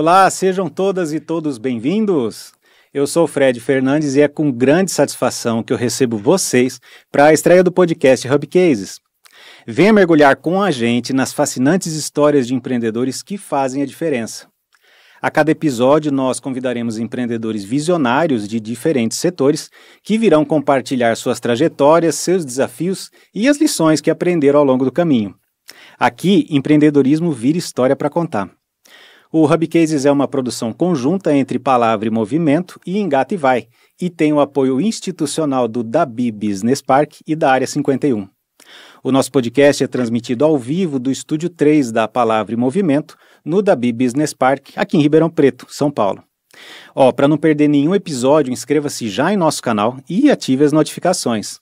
Olá, sejam todas e todos bem-vindos. Eu sou Fred Fernandes e é com grande satisfação que eu recebo vocês para a estreia do podcast Hub Cases. Venha mergulhar com a gente nas fascinantes histórias de empreendedores que fazem a diferença. A cada episódio, nós convidaremos empreendedores visionários de diferentes setores que virão compartilhar suas trajetórias, seus desafios e as lições que aprenderam ao longo do caminho. Aqui, empreendedorismo vira história para contar. O Hub Cases é uma produção conjunta entre Palavra e Movimento e Engata e Vai, e tem o apoio institucional do Dabi Business Park e da Área 51. O nosso podcast é transmitido ao vivo do estúdio 3 da Palavra e Movimento, no Dabi Business Park, aqui em Ribeirão Preto, São Paulo. Ó, para não perder nenhum episódio, inscreva-se já em nosso canal e ative as notificações.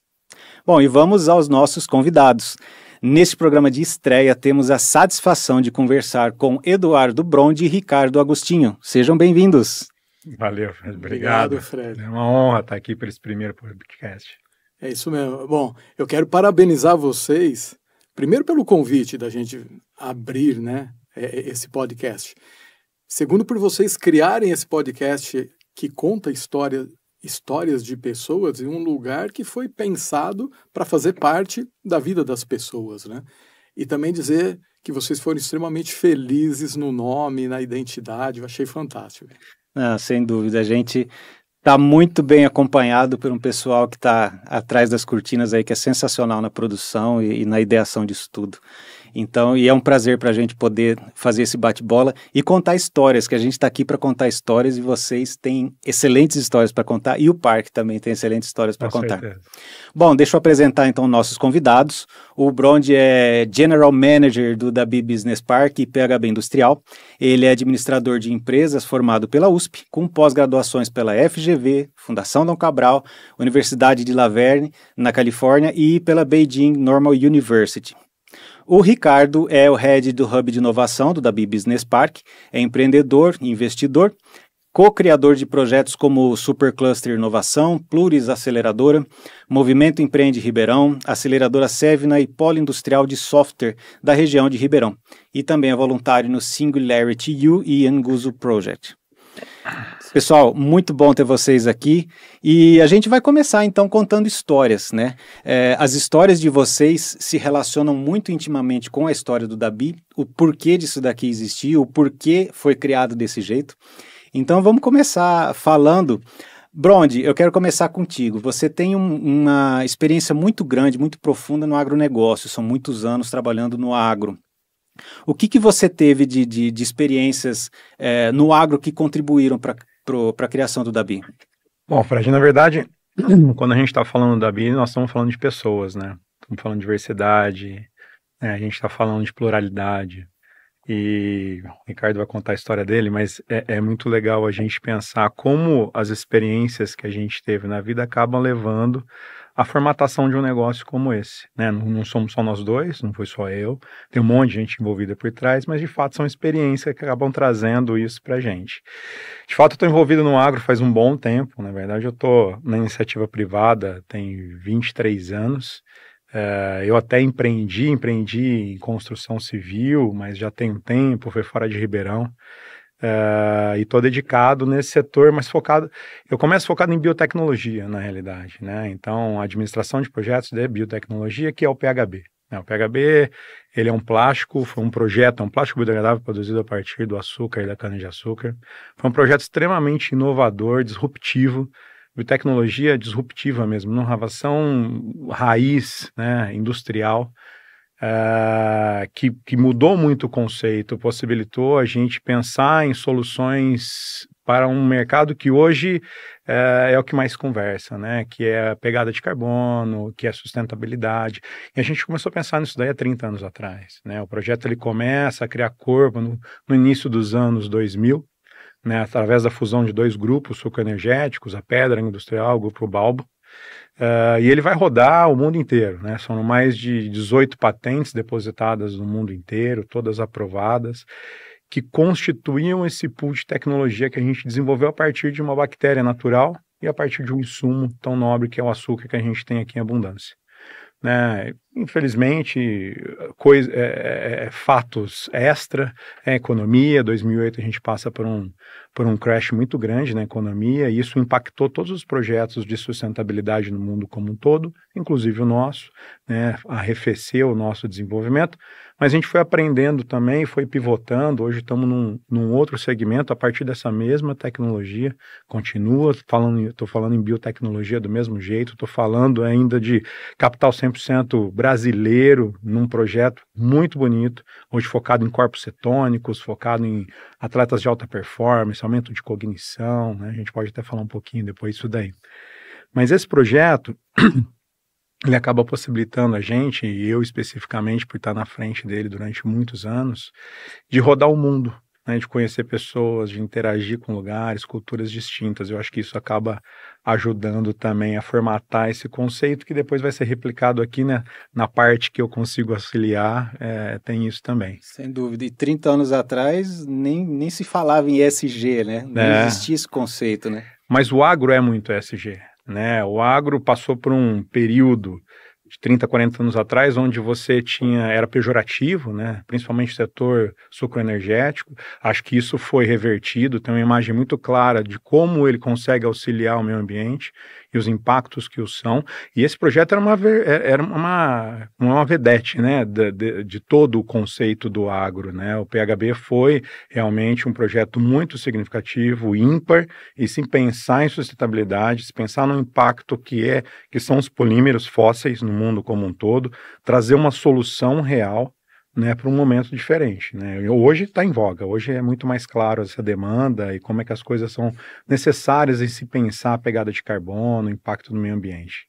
Bom, e vamos aos nossos convidados. Neste programa de estreia, temos a satisfação de conversar com Eduardo Brondi e Ricardo Agostinho. Sejam bem-vindos. Valeu, Fred. Obrigado. Obrigado, Fred. É uma honra estar aqui para esse primeiro podcast. É isso mesmo. Bom, eu quero parabenizar vocês, primeiro pelo convite da gente abrir né, é, é, esse podcast. Segundo, por vocês criarem esse podcast que conta história histórias de pessoas em um lugar que foi pensado para fazer parte da vida das pessoas, né? E também dizer que vocês foram extremamente felizes no nome, na identidade, eu achei fantástico. Sem dúvida, a gente está muito bem acompanhado por um pessoal que está atrás das cortinas aí, que é sensacional na produção e, e na ideação disso tudo. Então, e é um prazer para a gente poder fazer esse bate-bola e contar histórias, que a gente está aqui para contar histórias e vocês têm excelentes histórias para contar e o parque também tem excelentes histórias para contar. Certeza. Bom, deixa eu apresentar então nossos convidados. O Brond é General Manager do Dabi Business Park e PHB Industrial. Ele é administrador de empresas formado pela USP, com pós-graduações pela FGV, Fundação Dom Cabral, Universidade de Laverne, na Califórnia, e pela Beijing Normal University. O Ricardo é o head do Hub de Inovação do Dabi Business Park, é empreendedor, investidor, co-criador de projetos como Supercluster Inovação, Pluris Aceleradora, Movimento Empreende Ribeirão, Aceleradora Sevna e Polo Industrial de Software da região de Ribeirão, e também é voluntário no Singularity U e Anguso Project. Pessoal, muito bom ter vocês aqui e a gente vai começar então contando histórias, né? É, as histórias de vocês se relacionam muito intimamente com a história do Dabi, o porquê disso daqui existir, o porquê foi criado desse jeito. Então vamos começar falando. Bronde, eu quero começar contigo. Você tem um, uma experiência muito grande, muito profunda no agronegócio, são muitos anos trabalhando no agro. O que, que você teve de, de, de experiências é, no agro que contribuíram para a criação do Dabi? Bom, Fred, na verdade, quando a gente está falando do Dabi, nós estamos falando de pessoas, né? Estamos falando de diversidade, né? a gente está falando de pluralidade. E o Ricardo vai contar a história dele, mas é, é, muito legal a gente pensar como as experiências que a gente teve na vida acabam levando a formatação de um negócio como esse. Né? Não, não, somos só nós dois, não foi só eu, tem um monte de gente envolvida por trás, mas de fato são experiências que acabam trazendo isso para gente. De fato, eu estou envolvido no agro faz um bom tempo, na verdade, eu estou na iniciativa privada tem 23 anos. Uh, eu até empreendi, empreendi em construção civil, mas já tem um tempo, foi fora de Ribeirão. Uh, e estou dedicado nesse setor, mas focado. Eu começo focado em biotecnologia, na realidade, né? Então, administração de projetos de biotecnologia, que é o PHB. Né? O PHB ele é um plástico, foi um projeto, é um plástico biodegradável produzido a partir do açúcar e da cana-de-açúcar. Foi um projeto extremamente inovador, disruptivo, biotecnologia disruptiva mesmo, inovação raiz, né, industrial. Uh, que, que, mudou muito o conceito, possibilitou a gente pensar em soluções para um mercado que hoje uh, é o que mais conversa, né? Que é a pegada de carbono, que é a sustentabilidade. E a gente começou a pensar nisso daí há 30 anos atrás, né? O projeto ele começa a criar corpo no, no início dos anos 2000, né? Através da fusão de dois grupos sucoenergéticos, a Pedra Industrial, o Grupo Balbo, Uh, e ele vai rodar o mundo inteiro, né? São mais de 18 patentes depositadas no mundo inteiro, todas aprovadas, que constituíam esse pool de tecnologia que a gente desenvolveu a partir de uma bactéria natural e a partir de um insumo tão nobre que é o açúcar que a gente tem aqui em abundância. Né? Infelizmente, coisa, é, é, é fatos extra, é economia. 2008 a gente passa por um, por um crash muito grande na economia e isso impactou todos os projetos de sustentabilidade no mundo como um todo, inclusive o nosso, né, arrefeceu o nosso desenvolvimento. Mas a gente foi aprendendo também, foi pivotando. Hoje estamos num, num outro segmento a partir dessa mesma tecnologia. Continua falando, estou falando em biotecnologia do mesmo jeito, estou falando ainda de capital 100% brasileiro num projeto muito bonito, hoje focado em corpos cetônicos, focado em atletas de alta performance, aumento de cognição, né? a gente pode até falar um pouquinho depois disso daí. Mas esse projeto ele acaba possibilitando a gente, e eu especificamente por estar na frente dele durante muitos anos, de rodar o mundo, né, de conhecer pessoas, de interagir com lugares, culturas distintas. Eu acho que isso acaba ajudando também a formatar esse conceito que depois vai ser replicado aqui né, na parte que eu consigo auxiliar, é, tem isso também. Sem dúvida. E 30 anos atrás nem, nem se falava em ESG, né? Não é. existia esse conceito, né? Mas o agro é muito ESG. Né? O agro passou por um período 30, 40 anos atrás, onde você tinha, era pejorativo, né? principalmente o setor sucroenergético. Acho que isso foi revertido, tem uma imagem muito clara de como ele consegue auxiliar o meio ambiente os impactos que o são. E esse projeto era uma, é, era uma, uma vedete né? de, de, de todo o conceito do agro. Né? O PHB foi realmente um projeto muito significativo, ímpar, e se pensar em sustentabilidade, se pensar no impacto que é que são os polímeros fósseis no mundo como um todo, trazer uma solução real né, para um momento diferente. Né? Hoje está em voga, hoje é muito mais claro essa demanda e como é que as coisas são necessárias em se pensar a pegada de carbono, o impacto no meio ambiente.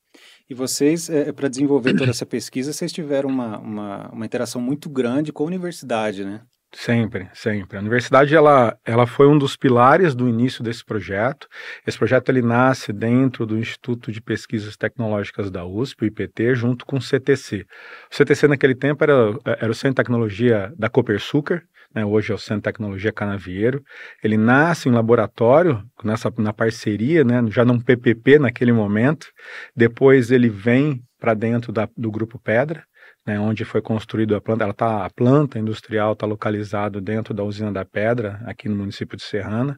E vocês, é, para desenvolver toda essa pesquisa, vocês tiveram uma, uma, uma interação muito grande com a universidade, né? Sempre, sempre. A universidade ela, ela foi um dos pilares do início desse projeto. Esse projeto ele nasce dentro do Instituto de Pesquisas Tecnológicas da USP, o IPT, junto com o CTC. O CTC naquele tempo era, era o Centro de Tecnologia da Copersucar, né, hoje é o Centro de Tecnologia Canavieiro. Ele nasce em laboratório, nessa, na parceria, né, já num PPP naquele momento. Depois ele vem para dentro da, do Grupo Pedra né, onde foi construído a planta. Ela tá, a planta industrial está localizada dentro da usina da Pedra, aqui no município de Serrana.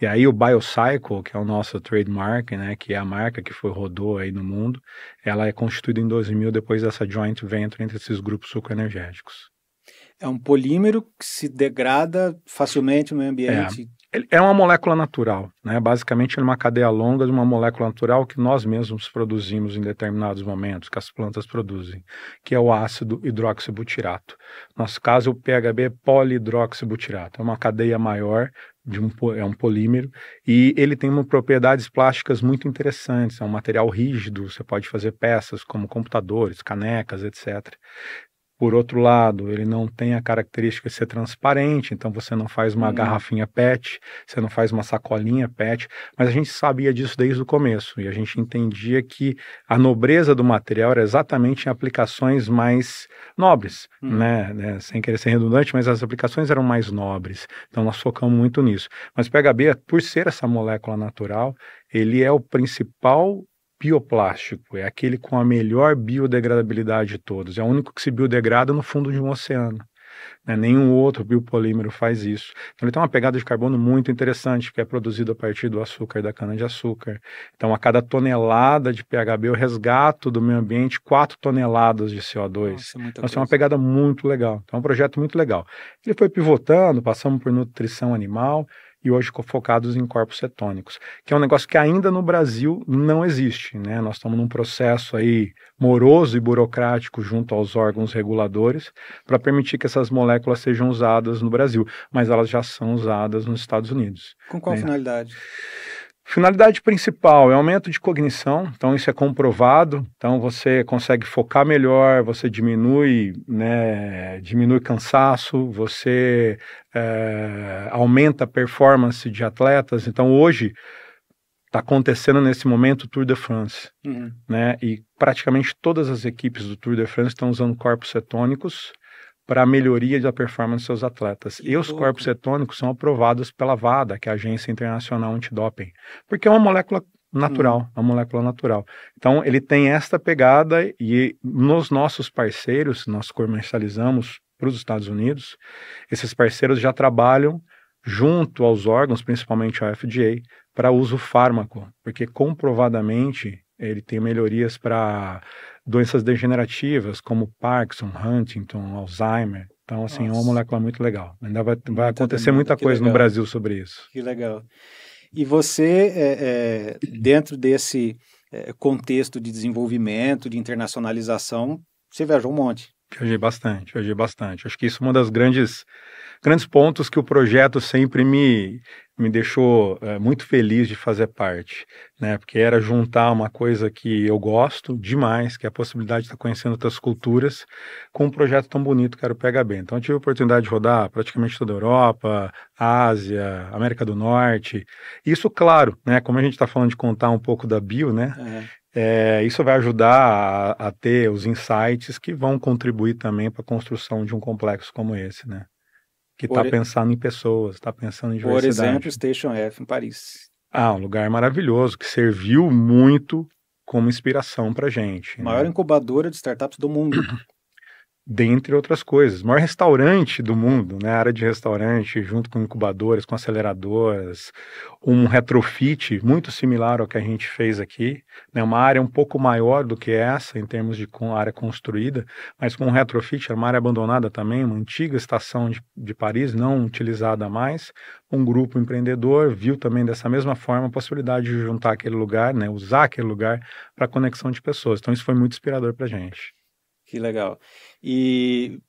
E aí o Biocycle, que é o nosso trademark, né, que é a marca que foi rodou aí no mundo, ela é constituída em 2000 depois dessa joint venture entre esses grupos sucroenergéticos. É um polímero que se degrada facilmente no meio ambiente. É é uma molécula natural, né? Basicamente é uma cadeia longa de uma molécula natural que nós mesmos produzimos em determinados momentos, que as plantas produzem, que é o ácido hidroxibutirato. No nosso caso, o PHB é polihidroxibutirato. É uma cadeia maior de um, é um polímero e ele tem uma, propriedades plásticas muito interessantes. É um material rígido, você pode fazer peças como computadores, canecas, etc. Por outro lado, ele não tem a característica de ser transparente, então você não faz uma hum. garrafinha PET, você não faz uma sacolinha PET, mas a gente sabia disso desde o começo e a gente entendia que a nobreza do material era exatamente em aplicações mais nobres, hum. né? né? Sem querer ser redundante, mas as aplicações eram mais nobres, então nós focamos muito nisso. Mas o PHB, por ser essa molécula natural, ele é o principal bioplástico, é aquele com a melhor biodegradabilidade de todos. É o único que se biodegrada no fundo de um oceano. Né? Nenhum outro biopolímero faz isso. Então ele tem uma pegada de carbono muito interessante, que é produzido a partir do açúcar da cana-de-açúcar. Então, a cada tonelada de PHB, eu resgato do meio ambiente 4 toneladas de CO2. Nossa, é então, é uma pegada muito legal. Então, é um projeto muito legal. Ele foi pivotando, passamos por nutrição animal, e hoje focados em corpos cetônicos, que é um negócio que ainda no Brasil não existe, né? Nós estamos num processo aí moroso e burocrático junto aos órgãos reguladores para permitir que essas moléculas sejam usadas no Brasil, mas elas já são usadas nos Estados Unidos. Com qual né? finalidade? Finalidade principal é aumento de cognição, então isso é comprovado. Então você consegue focar melhor, você diminui, né, diminui cansaço, você é, aumenta a performance de atletas. Então hoje está acontecendo nesse momento o Tour de France, uhum. né? E praticamente todas as equipes do Tour de France estão usando corpos cetônicos para a melhoria da performance dos seus atletas. Que e os corpos cetônicos são aprovados pela VADA, que é a Agência Internacional Antidoping, porque é uma molécula natural, hum. uma molécula natural. Então, ele tem esta pegada e nos nossos parceiros, nós comercializamos para os Estados Unidos, esses parceiros já trabalham junto aos órgãos, principalmente a FDA, para uso fármaco, porque comprovadamente ele tem melhorias para doenças degenerativas como Parkinson, Huntington, Alzheimer. Então, assim, Nossa. é uma molécula muito legal. Ainda vai, vai acontecer muita coisa no Brasil sobre isso. Que legal. E você, é, é, dentro desse é, contexto de desenvolvimento, de internacionalização, você viajou um monte. Viajei bastante, viajei bastante. Acho que isso é uma das grandes grandes pontos que o projeto sempre me, me deixou é, muito feliz de fazer parte, né? Porque era juntar uma coisa que eu gosto demais, que é a possibilidade de estar conhecendo outras culturas, com um projeto tão bonito que era o PHB. Então eu tive a oportunidade de rodar praticamente toda a Europa, Ásia, América do Norte. Isso, claro, né? Como a gente está falando de contar um pouco da bio, né? É. É, isso vai ajudar a, a, ter os insights que vão contribuir também para a construção de um complexo como esse, né? Que está pensando em pessoas, está pensando em diversidade. Por exemplo, Station F em Paris. Ah, um lugar maravilhoso que serviu muito como inspiração para gente. Maior né? incubadora de startups do mundo. Dentre outras coisas. O maior restaurante do mundo, né? área de restaurante, junto com incubadoras, com aceleradoras, um retrofit muito similar ao que a gente fez aqui, né? uma área um pouco maior do que essa, em termos de área construída, mas com um retrofit, uma área abandonada também, uma antiga estação de, de Paris, não utilizada mais. Um grupo empreendedor viu também dessa mesma forma a possibilidade de juntar aquele lugar, né? usar aquele lugar para conexão de pessoas. Então, isso foi muito inspirador para a gente. Que legal. E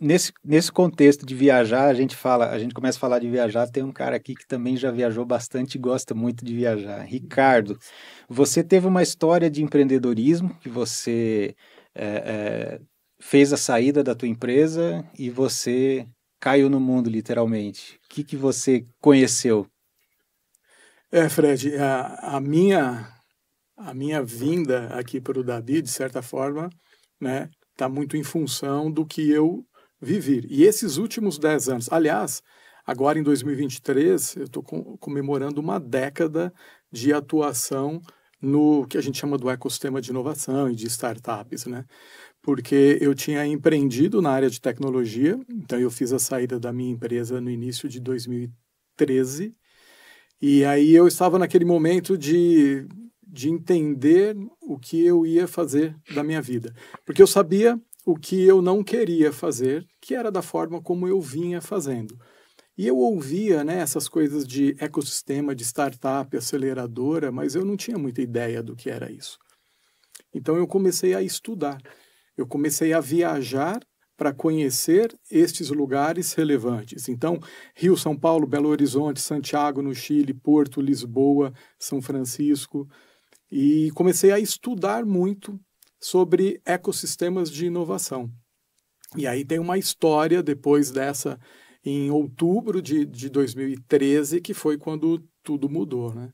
nesse, nesse contexto de viajar, a gente fala, a gente começa a falar de viajar, tem um cara aqui que também já viajou bastante e gosta muito de viajar. Ricardo, você teve uma história de empreendedorismo que você é, é, fez a saída da tua empresa e você caiu no mundo, literalmente. O que, que você conheceu? É, Fred, a, a minha a minha vinda aqui para o Davi, de certa forma, né, está muito em função do que eu vivi. E esses últimos 10 anos, aliás, agora em 2023, eu estou comemorando uma década de atuação no que a gente chama do ecossistema de inovação e de startups, né? Porque eu tinha empreendido na área de tecnologia, então eu fiz a saída da minha empresa no início de 2013, e aí eu estava naquele momento de de entender o que eu ia fazer da minha vida. Porque eu sabia o que eu não queria fazer, que era da forma como eu vinha fazendo. E eu ouvia né, essas coisas de ecossistema, de startup, aceleradora, mas eu não tinha muita ideia do que era isso. Então eu comecei a estudar, eu comecei a viajar para conhecer estes lugares relevantes. Então, Rio, São Paulo, Belo Horizonte, Santiago, no Chile, Porto, Lisboa, São Francisco, e comecei a estudar muito sobre ecossistemas de inovação. E aí tem uma história depois dessa, em outubro de, de 2013, que foi quando tudo mudou, né?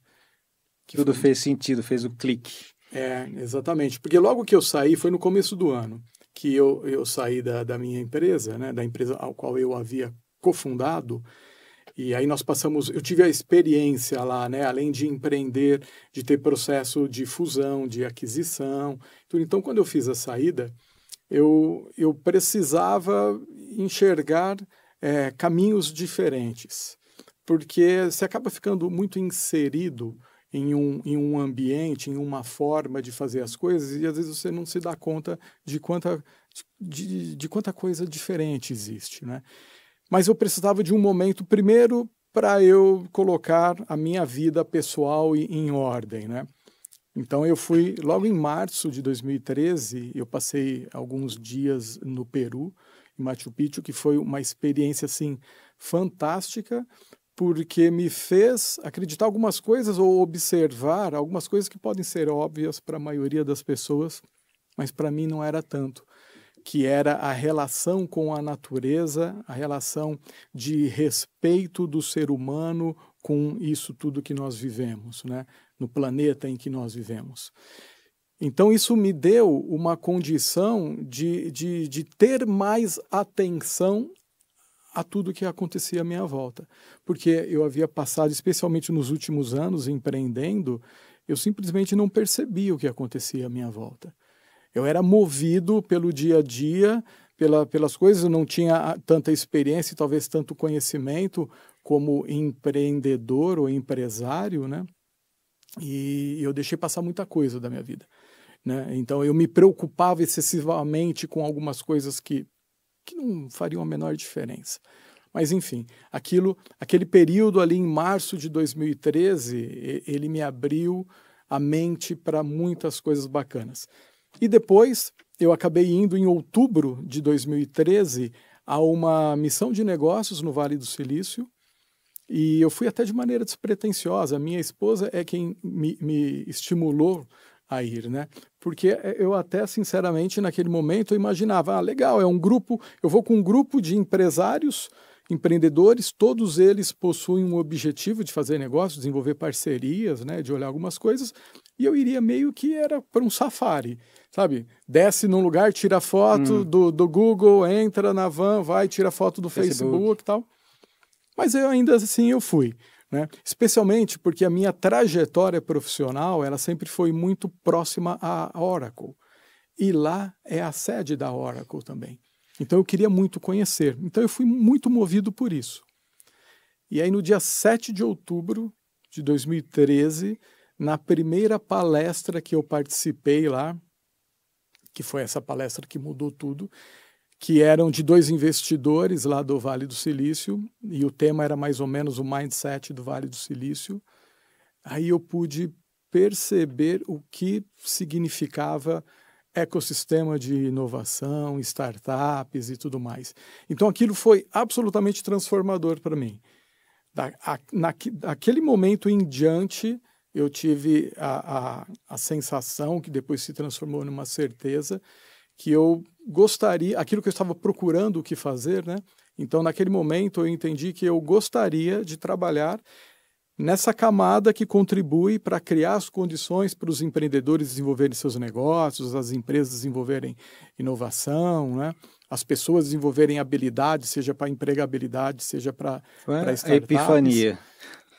Que tudo foi... fez sentido, fez o clique. É, exatamente. Porque logo que eu saí, foi no começo do ano, que eu, eu saí da, da minha empresa, né, da empresa ao qual eu havia cofundado, e aí nós passamos, eu tive a experiência lá, né, além de empreender, de ter processo de fusão, de aquisição. Então, quando eu fiz a saída, eu, eu precisava enxergar é, caminhos diferentes, porque você acaba ficando muito inserido em um, em um ambiente, em uma forma de fazer as coisas, e às vezes você não se dá conta de quanta, de, de quanta coisa diferente existe, né? Mas eu precisava de um momento, primeiro, para eu colocar a minha vida pessoal em ordem, né? Então eu fui logo em março de 2013, eu passei alguns dias no Peru, em Machu Picchu, que foi uma experiência assim fantástica, porque me fez acreditar algumas coisas ou observar algumas coisas que podem ser óbvias para a maioria das pessoas, mas para mim não era tanto que era a relação com a natureza, a relação de respeito do ser humano com isso tudo que nós vivemos, né? no planeta em que nós vivemos. Então, isso me deu uma condição de, de, de ter mais atenção a tudo que acontecia à minha volta. Porque eu havia passado, especialmente nos últimos anos, empreendendo, eu simplesmente não percebia o que acontecia à minha volta. Eu era movido pelo dia a dia, pela, pelas coisas, eu não tinha tanta experiência e talvez tanto conhecimento como empreendedor ou empresário, né? E eu deixei passar muita coisa da minha vida. Né? Então eu me preocupava excessivamente com algumas coisas que, que não fariam a menor diferença. Mas enfim, aquilo, aquele período ali em março de 2013, ele me abriu a mente para muitas coisas bacanas. E depois eu acabei indo em outubro de 2013 a uma missão de negócios no Vale do Silício. E eu fui até de maneira despretensiosa. Minha esposa é quem me, me estimulou a ir, né? Porque eu até, sinceramente, naquele momento, imaginava, ah, legal, é um grupo, eu vou com um grupo de empresários empreendedores, todos eles possuem um objetivo de fazer negócios, desenvolver parcerias, né, de olhar algumas coisas, e eu iria meio que era para um safari, sabe? Desce num lugar, tira foto hum. do, do Google, entra na van, vai, tira foto do Facebook. Facebook e tal. Mas eu ainda assim eu fui. Né? Especialmente porque a minha trajetória profissional ela sempre foi muito próxima à Oracle. E lá é a sede da Oracle também. Então eu queria muito conhecer. Então eu fui muito movido por isso. E aí no dia 7 de outubro de 2013, na primeira palestra que eu participei lá, que foi essa palestra que mudou tudo, que eram de dois investidores lá do Vale do Silício, e o tema era mais ou menos o mindset do Vale do Silício. Aí eu pude perceber o que significava ecossistema de inovação, startups e tudo mais. Então aquilo foi absolutamente transformador para mim. Da, a, na, naquele momento em diante, eu tive a, a, a sensação, que depois se transformou numa certeza, que eu gostaria, aquilo que eu estava procurando o que fazer, né? Então, naquele momento, eu entendi que eu gostaria de trabalhar nessa camada que contribui para criar as condições para os empreendedores desenvolverem seus negócios, as empresas desenvolverem inovação, né? as pessoas desenvolverem habilidade, seja para empregabilidade, seja para startups. A epifania.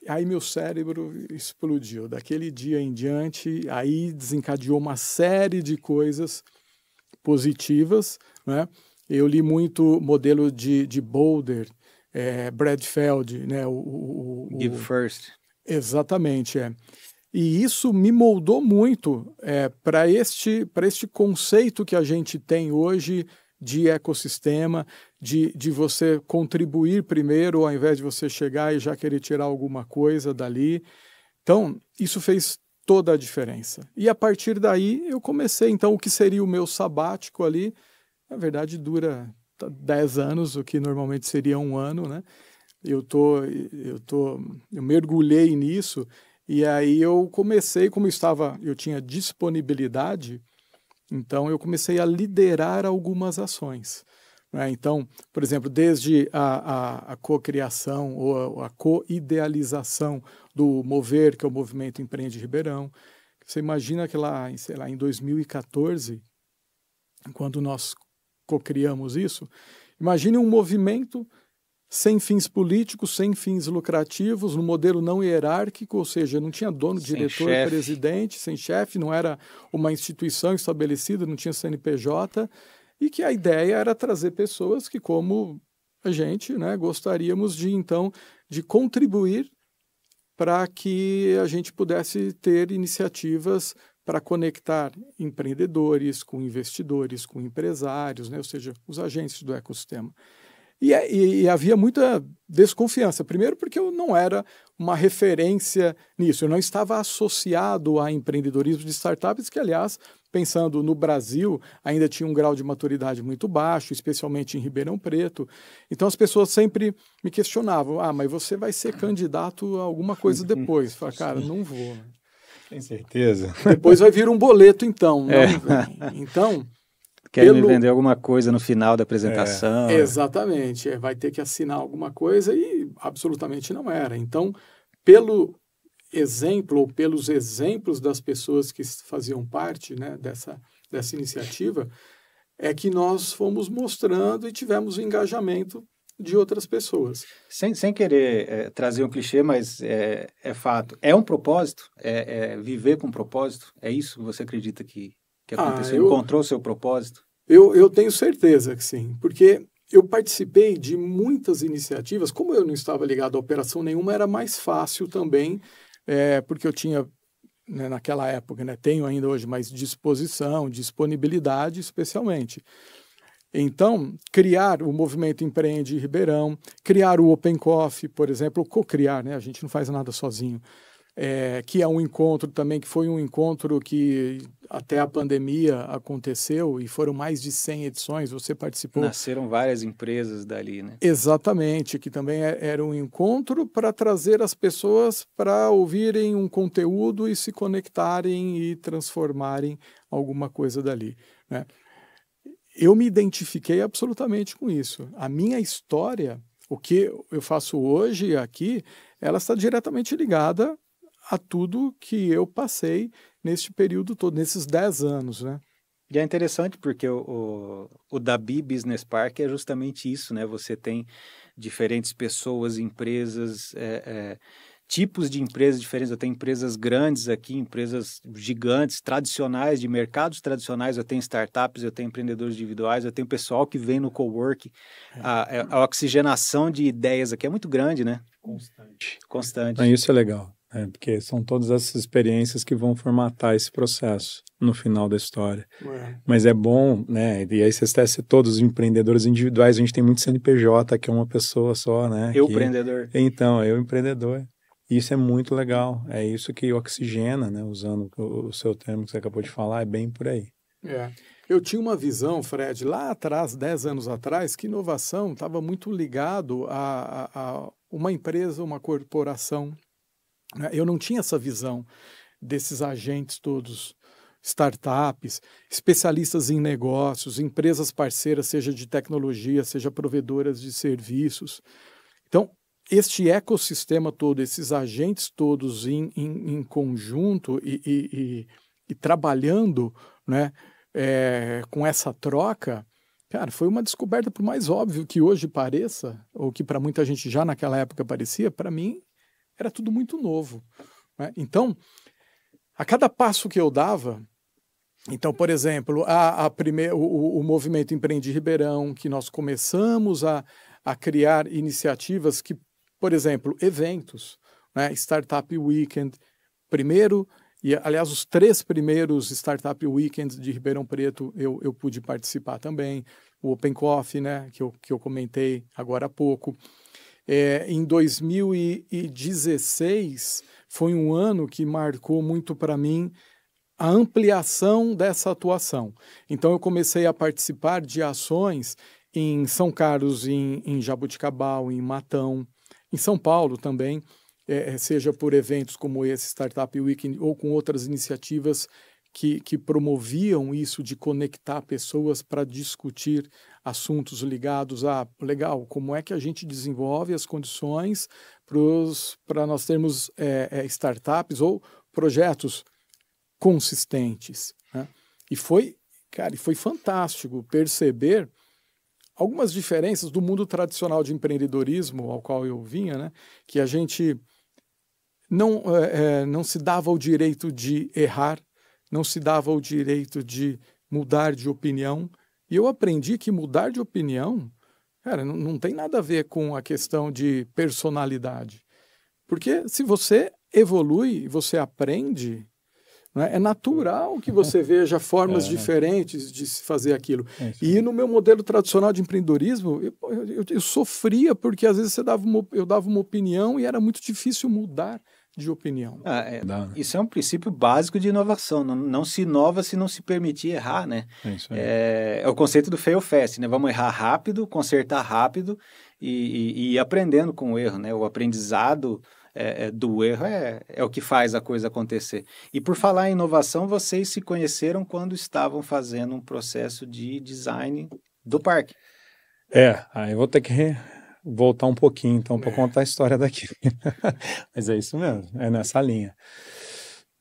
Aí meu cérebro explodiu. Daquele dia em diante, aí desencadeou uma série de coisas positivas. Né? Eu li muito modelo de, de Boulder, é, Bradfeld, né? O, o, o, Give First. Exatamente, é. E isso me moldou muito é, para este, este conceito que a gente tem hoje de ecossistema, de, de você contribuir primeiro, ao invés de você chegar e já querer tirar alguma coisa dali. Então, isso fez toda a diferença. E a partir daí, eu comecei, então, o que seria o meu sabático ali, na verdade, dura 10 anos, o que normalmente seria um ano, né? Eu tô, eu tô, eu mergulhei nisso e aí eu comecei, como estava, eu tinha disponibilidade, então eu comecei a liderar algumas ações. Né? Então, por exemplo, desde a, a, a cocriação ou a, a co-idealização do Mover, que é o Movimento Empreende Ribeirão. Você imagina que lá, sei lá, em 2014, quando nós cocriamos isso, imagine um movimento sem fins políticos, sem fins lucrativos, no modelo não hierárquico, ou seja, não tinha dono, sem diretor, chef. presidente, sem chefe, não era uma instituição estabelecida, não tinha CNPJ, e que a ideia era trazer pessoas que, como a gente, né, gostaríamos de então de contribuir para que a gente pudesse ter iniciativas para conectar empreendedores com investidores, com empresários, né? ou seja, os agentes do ecossistema. E, é, e, e, havia muita desconfiança. Primeiro, porque eu não era uma referência nisso, eu não estava associado a empreendedorismo de startups, que, aliás, pensando no Brasil, ainda tinha um grau de maturidade muito baixo, especialmente em Ribeirão Preto. Então, as pessoas sempre me questionavam: ah, mas você vai ser candidato a alguma coisa depois? Falei, cara, não vou. Né? Tem certeza? Depois vai vir um boleto, então. É. Então. Querem pelo... vender alguma coisa no final da apresentação. É. Exatamente. É, vai ter que assinar alguma coisa e absolutamente não era. Então, pelo exemplo ou pelos exemplos das pessoas que faziam parte né, dessa, dessa iniciativa, é que nós fomos mostrando e tivemos um engajamento de outras pessoas. Sem, sem querer é, trazer um clichê, mas é, é fato. É um propósito? É, é, viver com propósito? É isso que você acredita que, que ah, aconteceu? Ah, eu, Encontrou seu propósito? Eu, eu tenho certeza que sim, porque eu participei de muitas iniciativas. Como eu não estava ligado a operação nenhuma, era mais fácil também, é, porque eu tinha, né, naquela época, né, tenho ainda hoje mais disposição, disponibilidade, especialmente. Então, criar o movimento Empreende Ribeirão, criar o Open Coffee, por exemplo, co-criar, né? A gente não faz nada sozinho é, que é um encontro também, que foi um encontro que até a pandemia aconteceu e foram mais de 100 edições, você participou. Nasceram várias empresas dali, né? Exatamente, que também é, era um encontro para trazer as pessoas para ouvirem um conteúdo e se conectarem e transformarem alguma coisa dali, né? Eu me identifiquei absolutamente com isso. A minha história, o que eu faço hoje aqui, ela está diretamente ligada a tudo que eu passei neste período todo, nesses 10 anos, né? E é interessante porque o, o, o Dabi Business Park é justamente isso, né? Você tem diferentes pessoas, empresas, é, é, tipos de empresas diferentes. Eu tenho empresas grandes aqui, empresas gigantes, tradicionais, de mercados tradicionais. Eu tenho startups, eu tenho empreendedores individuais, eu tenho pessoal que vem no cowork. É. A, é, a oxigenação de ideias aqui é muito grande, né? Constante. Constante. isso é legal. É, porque são todas essas experiências que vão formatar esse processo no final da história. Ué. Mas é bom, né? E aí você testa todos os empreendedores individuais, a gente tem muito CNPJ, que é uma pessoa só, né? Eu que... empreendedor. Então, eu empreendedor. Isso é muito legal. É isso que oxigena, né? Usando o, seu termo que você acabou de falar, é bem por aí. É. Eu tinha uma visão, Fred, lá atrás, 10 anos atrás, que inovação estava muito ligado a, a, a uma empresa, uma corporação? Eu não tinha essa visão desses agentes todos, startups, especialistas em negócios, empresas parceiras, seja de tecnologia, seja provedoras de serviços. Então, este ecossistema todo, esses agentes todos em, em, em conjunto e, e, e, e, trabalhando né, é, com essa troca, cara, foi uma descoberta, por mais óbvio que hoje pareça, ou que para muita gente já naquela época parecia, para mim era tudo muito novo. Né? Então, a cada passo que eu dava, então, por exemplo, a, a primeir, o, o movimento Empreende Ribeirão, que nós começamos a, a criar iniciativas que, por exemplo, eventos, né? Startup Weekend, primeiro, e aliás, os três primeiros Startup Weekends de Ribeirão Preto eu, eu pude participar também, o Open Coffee, né, que eu, que eu comentei agora há pouco. É, em 2016 foi um ano que marcou muito para mim a ampliação dessa atuação. Então eu comecei a participar de ações em São Carlos, em, em Jabuticabal, em Matão, em São Paulo também, é, seja por eventos como esse Startup Weekend ou com outras iniciativas que, que promoviam isso de conectar pessoas para discutir assuntos ligados a, legal, como é que a gente desenvolve as condições para nós termos é, é, startups ou projetos consistentes. Né? E foi, cara, e foi fantástico perceber algumas diferenças do mundo tradicional de empreendedorismo ao qual eu vinha, né? que a gente não, é, é não se dava o direito de errar, não se dava o direito de mudar de opinião. E eu aprendi que mudar de opinião, cara, não, não tem nada a ver com a questão de personalidade. Porque se você evolui, você aprende, né, é natural que você veja formas é, diferentes de se fazer aquilo. É e no meu modelo tradicional de empreendedorismo, eu, eu, eu, sofria porque às vezes você dava uma, eu dava uma opinião e era muito difícil mudar de opinião. Ah, é, isso é um princípio básico de inovação. Não, não, se inova se não se permitir errar, né? É, isso aí. é, é o conceito do fail fast, né? Vamos errar rápido, consertar rápido e, e, e ir aprendendo com o erro, né? O aprendizado é, é, do erro é, é o que faz a coisa acontecer. E por falar em inovação, vocês se conheceram quando estavam fazendo um processo de design do parque. É, aí eu vou ter que voltar um pouquinho, então, para é. contar a história daqui. Mas é isso mesmo, é nessa linha.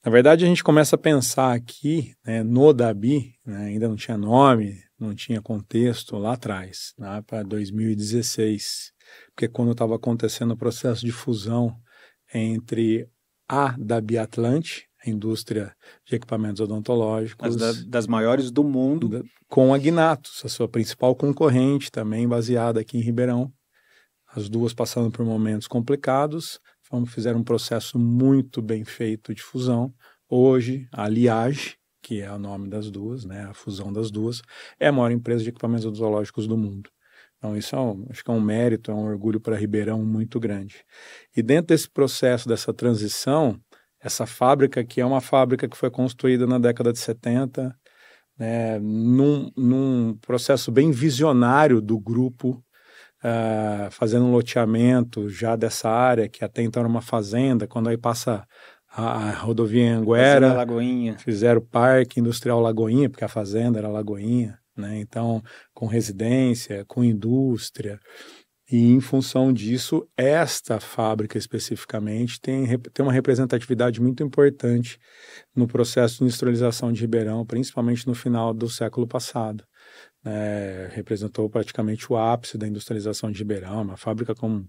Na verdade, a gente começa a pensar aqui né, no Dabi, né, ainda não tinha nome, não tinha contexto lá atrás, né, para 2016, porque quando estava acontecendo o processo de fusão entre a da Biatlante, a indústria de equipamentos odontológicos. Da, das maiores do mundo. Da, com a Gnatos, a sua principal concorrente, também baseada aqui em Ribeirão. As duas passando por momentos complicados, fizeram um processo muito bem feito de fusão. Hoje, a Liage, que é o nome das duas, né, a fusão das duas, é a maior empresa de equipamentos odontológicos do mundo. Então, isso é um, acho que é um mérito, é um orgulho para Ribeirão muito grande. E dentro desse processo, dessa transição, essa fábrica, que é uma fábrica que foi construída na década de 70, né, num, num processo bem visionário do grupo, uh, fazendo um loteamento já dessa área, que até então era uma fazenda, quando aí passa a, a rodovia Anguera, Lagoinha. fizeram o Parque Industrial Lagoinha, porque a fazenda era Lagoinha, né? Então, com residência, com indústria. E em função disso, esta fábrica especificamente tem, tem uma representatividade muito importante no processo de industrialização de Ribeirão, principalmente no final do século passado. É, representou praticamente o ápice da industrialização de Ribeirão, uma fábrica com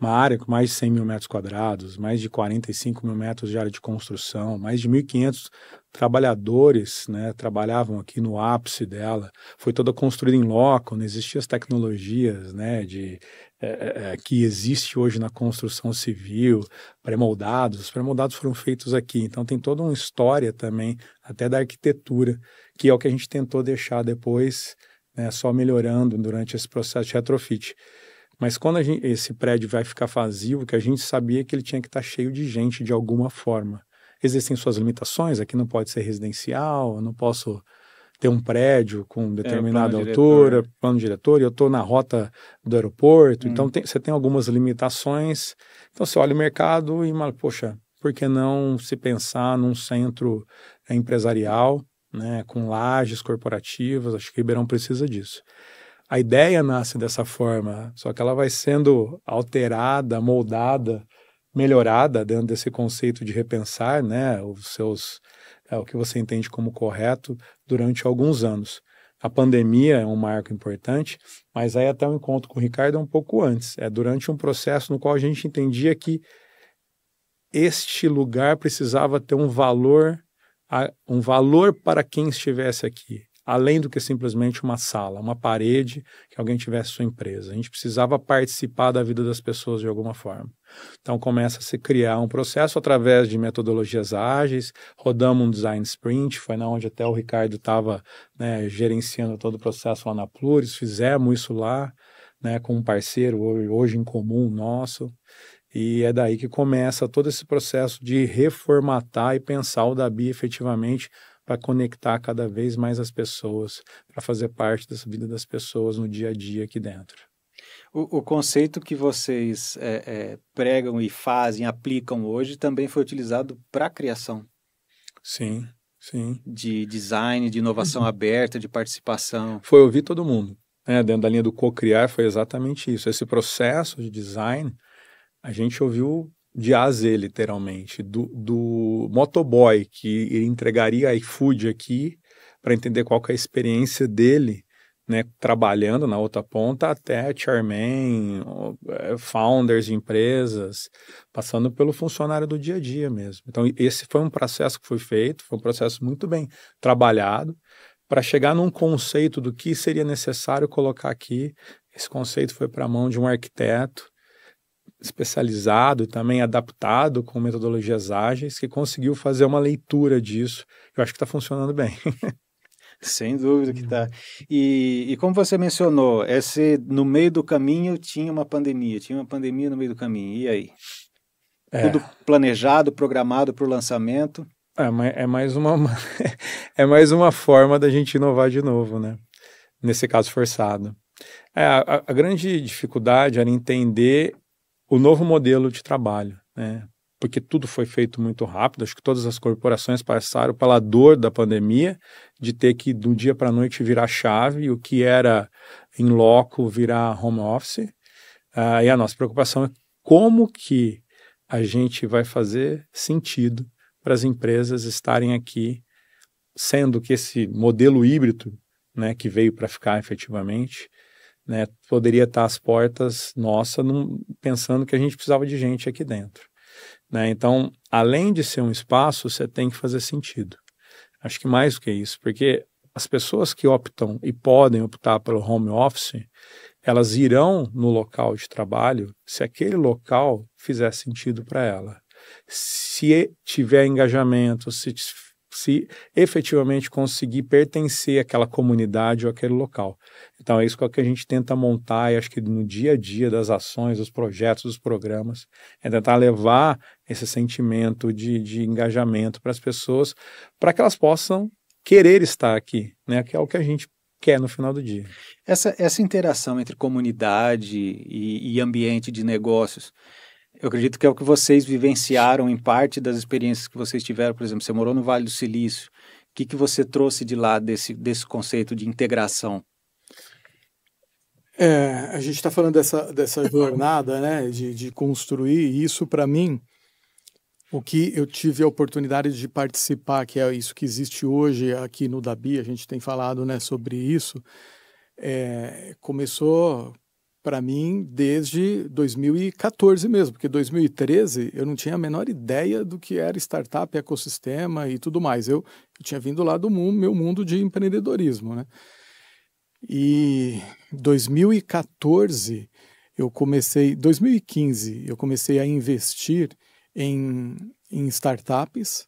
uma área com mais de 100 mil metros quadrados, mais de 45 mil metros de área de construção, mais de 1.500 trabalhadores né, trabalhavam aqui no ápice dela. Foi toda construída em loco, não existiam as tecnologias né, de, é, é, que existe hoje na construção civil, pré-moldados. Os pré-moldados foram feitos aqui, então tem toda uma história também, até da arquitetura, que é o que a gente tentou deixar depois, né, só melhorando durante esse processo de retrofit. Mas quando gente, esse prédio vai ficar vazio, que a gente sabia que ele tinha que estar tá cheio de gente de alguma forma. Existem suas limitações, aqui não pode ser residencial, eu não posso ter um prédio com determinada é, altura, diretor. plano diretor, e eu estou na rota do aeroporto, hum. então tem, você tem algumas limitações. Então você olha o mercado e, poxa, por que não se pensar num centro empresarial, né, com lajes corporativas? Acho que Ribeirão precisa disso. A ideia nasce dessa forma, só que ela vai sendo alterada, moldada, melhorada dentro desse conceito de repensar, né, os seus é, o que você entende como correto durante alguns anos. A pandemia é um marco importante, mas aí até o encontro com o Ricardo é um pouco antes. É durante um processo no qual a gente entendia que este lugar precisava ter um valor, um valor para quem estivesse aqui além do que simplesmente uma sala, uma parede que alguém tivesse sua empresa. A gente precisava participar da vida das pessoas de alguma forma. Então começa a se criar um processo através de metodologias ágeis, rodamos um design sprint, foi na onde até o Ricardo estava né, gerenciando todo o processo lá na Pluris, fizemos isso lá, né, com um parceiro hoje em comum nosso, e é daí que começa todo esse processo de reformatar e pensar o Dabi efetivamente para conectar cada vez mais as pessoas, para fazer parte dessa vida das pessoas no dia a dia aqui dentro. O, o conceito que vocês é, é, pregam e fazem, aplicam hoje, também foi utilizado para a criação. Sim, sim. De design, de inovação uhum. aberta, de participação. Foi ouvir todo mundo. Né? Dentro da linha do co-criar foi exatamente isso. Esse processo de design, a gente ouviu de A a Z, literalmente, do, do motoboy que entregaria iFood aqui para entender qual é a experiência dele, né, trabalhando na outra ponta, até chairman, é, founders de empresas, passando pelo funcionário do dia a dia mesmo. Então, esse foi um processo que foi feito, foi um processo muito bem trabalhado, para chegar num conceito do que seria necessário colocar aqui. Esse conceito foi para a mão de um arquiteto, especializado, também adaptado com metodologias ágeis, que conseguiu fazer uma leitura disso. Eu acho que está funcionando bem. Sem dúvida que está. E, e, como você mencionou, esse, no meio do caminho tinha uma pandemia, tinha uma pandemia no meio do caminho. E aí? É. Tudo planejado, programado para o lançamento? É, é, mais uma, é mais uma forma da gente inovar de novo, né? Nesse caso forçado. É, a, a grande dificuldade era entender o novo modelo de trabalho, né? porque tudo foi feito muito rápido. Acho que todas as corporações passaram pela dor da pandemia, de ter que, do dia para a noite, virar chave, o que era em loco virar home office. Uh, e a nossa preocupação é como que a gente vai fazer sentido para as empresas estarem aqui, sendo que esse modelo híbrido né, que veio para ficar efetivamente, né, poderia estar às portas nossa, num, pensando que a gente precisava de gente aqui dentro. Né? Então, além de ser um espaço, você tem que fazer sentido. Acho que mais do que isso, porque as pessoas que optam e podem optar pelo home office, elas irão no local de trabalho se aquele local fizer sentido para ela. Se tiver engajamento, se, se efetivamente conseguir pertencer àquela comunidade ou àquele local. Então é isso que a gente tenta montar e acho que no dia a dia das ações, dos projetos, dos programas, é tentar levar esse sentimento de, de engajamento para as pessoas, para que elas possam querer estar aqui, né? Que é o que a gente quer no final do dia. Essa, essa interação entre comunidade e, e ambiente de negócios, eu acredito que é o que vocês vivenciaram em parte das experiências que vocês tiveram. Por exemplo, você morou no Vale do Silício. O que, que você trouxe de lá desse, desse conceito de integração? É, a gente está falando dessa, dessa jornada, né, de, de construir isso para mim. O que eu tive a oportunidade de participar, que é isso que existe hoje aqui no Dabi, a gente tem falado né, sobre isso, é, começou para mim desde 2014 mesmo, porque 2013 eu não tinha a menor ideia do que era startup, ecossistema e tudo mais. Eu, eu tinha vindo lá do mundo, meu mundo de empreendedorismo, né? E 2014 eu comecei, 2015 eu comecei a investir em, em startups.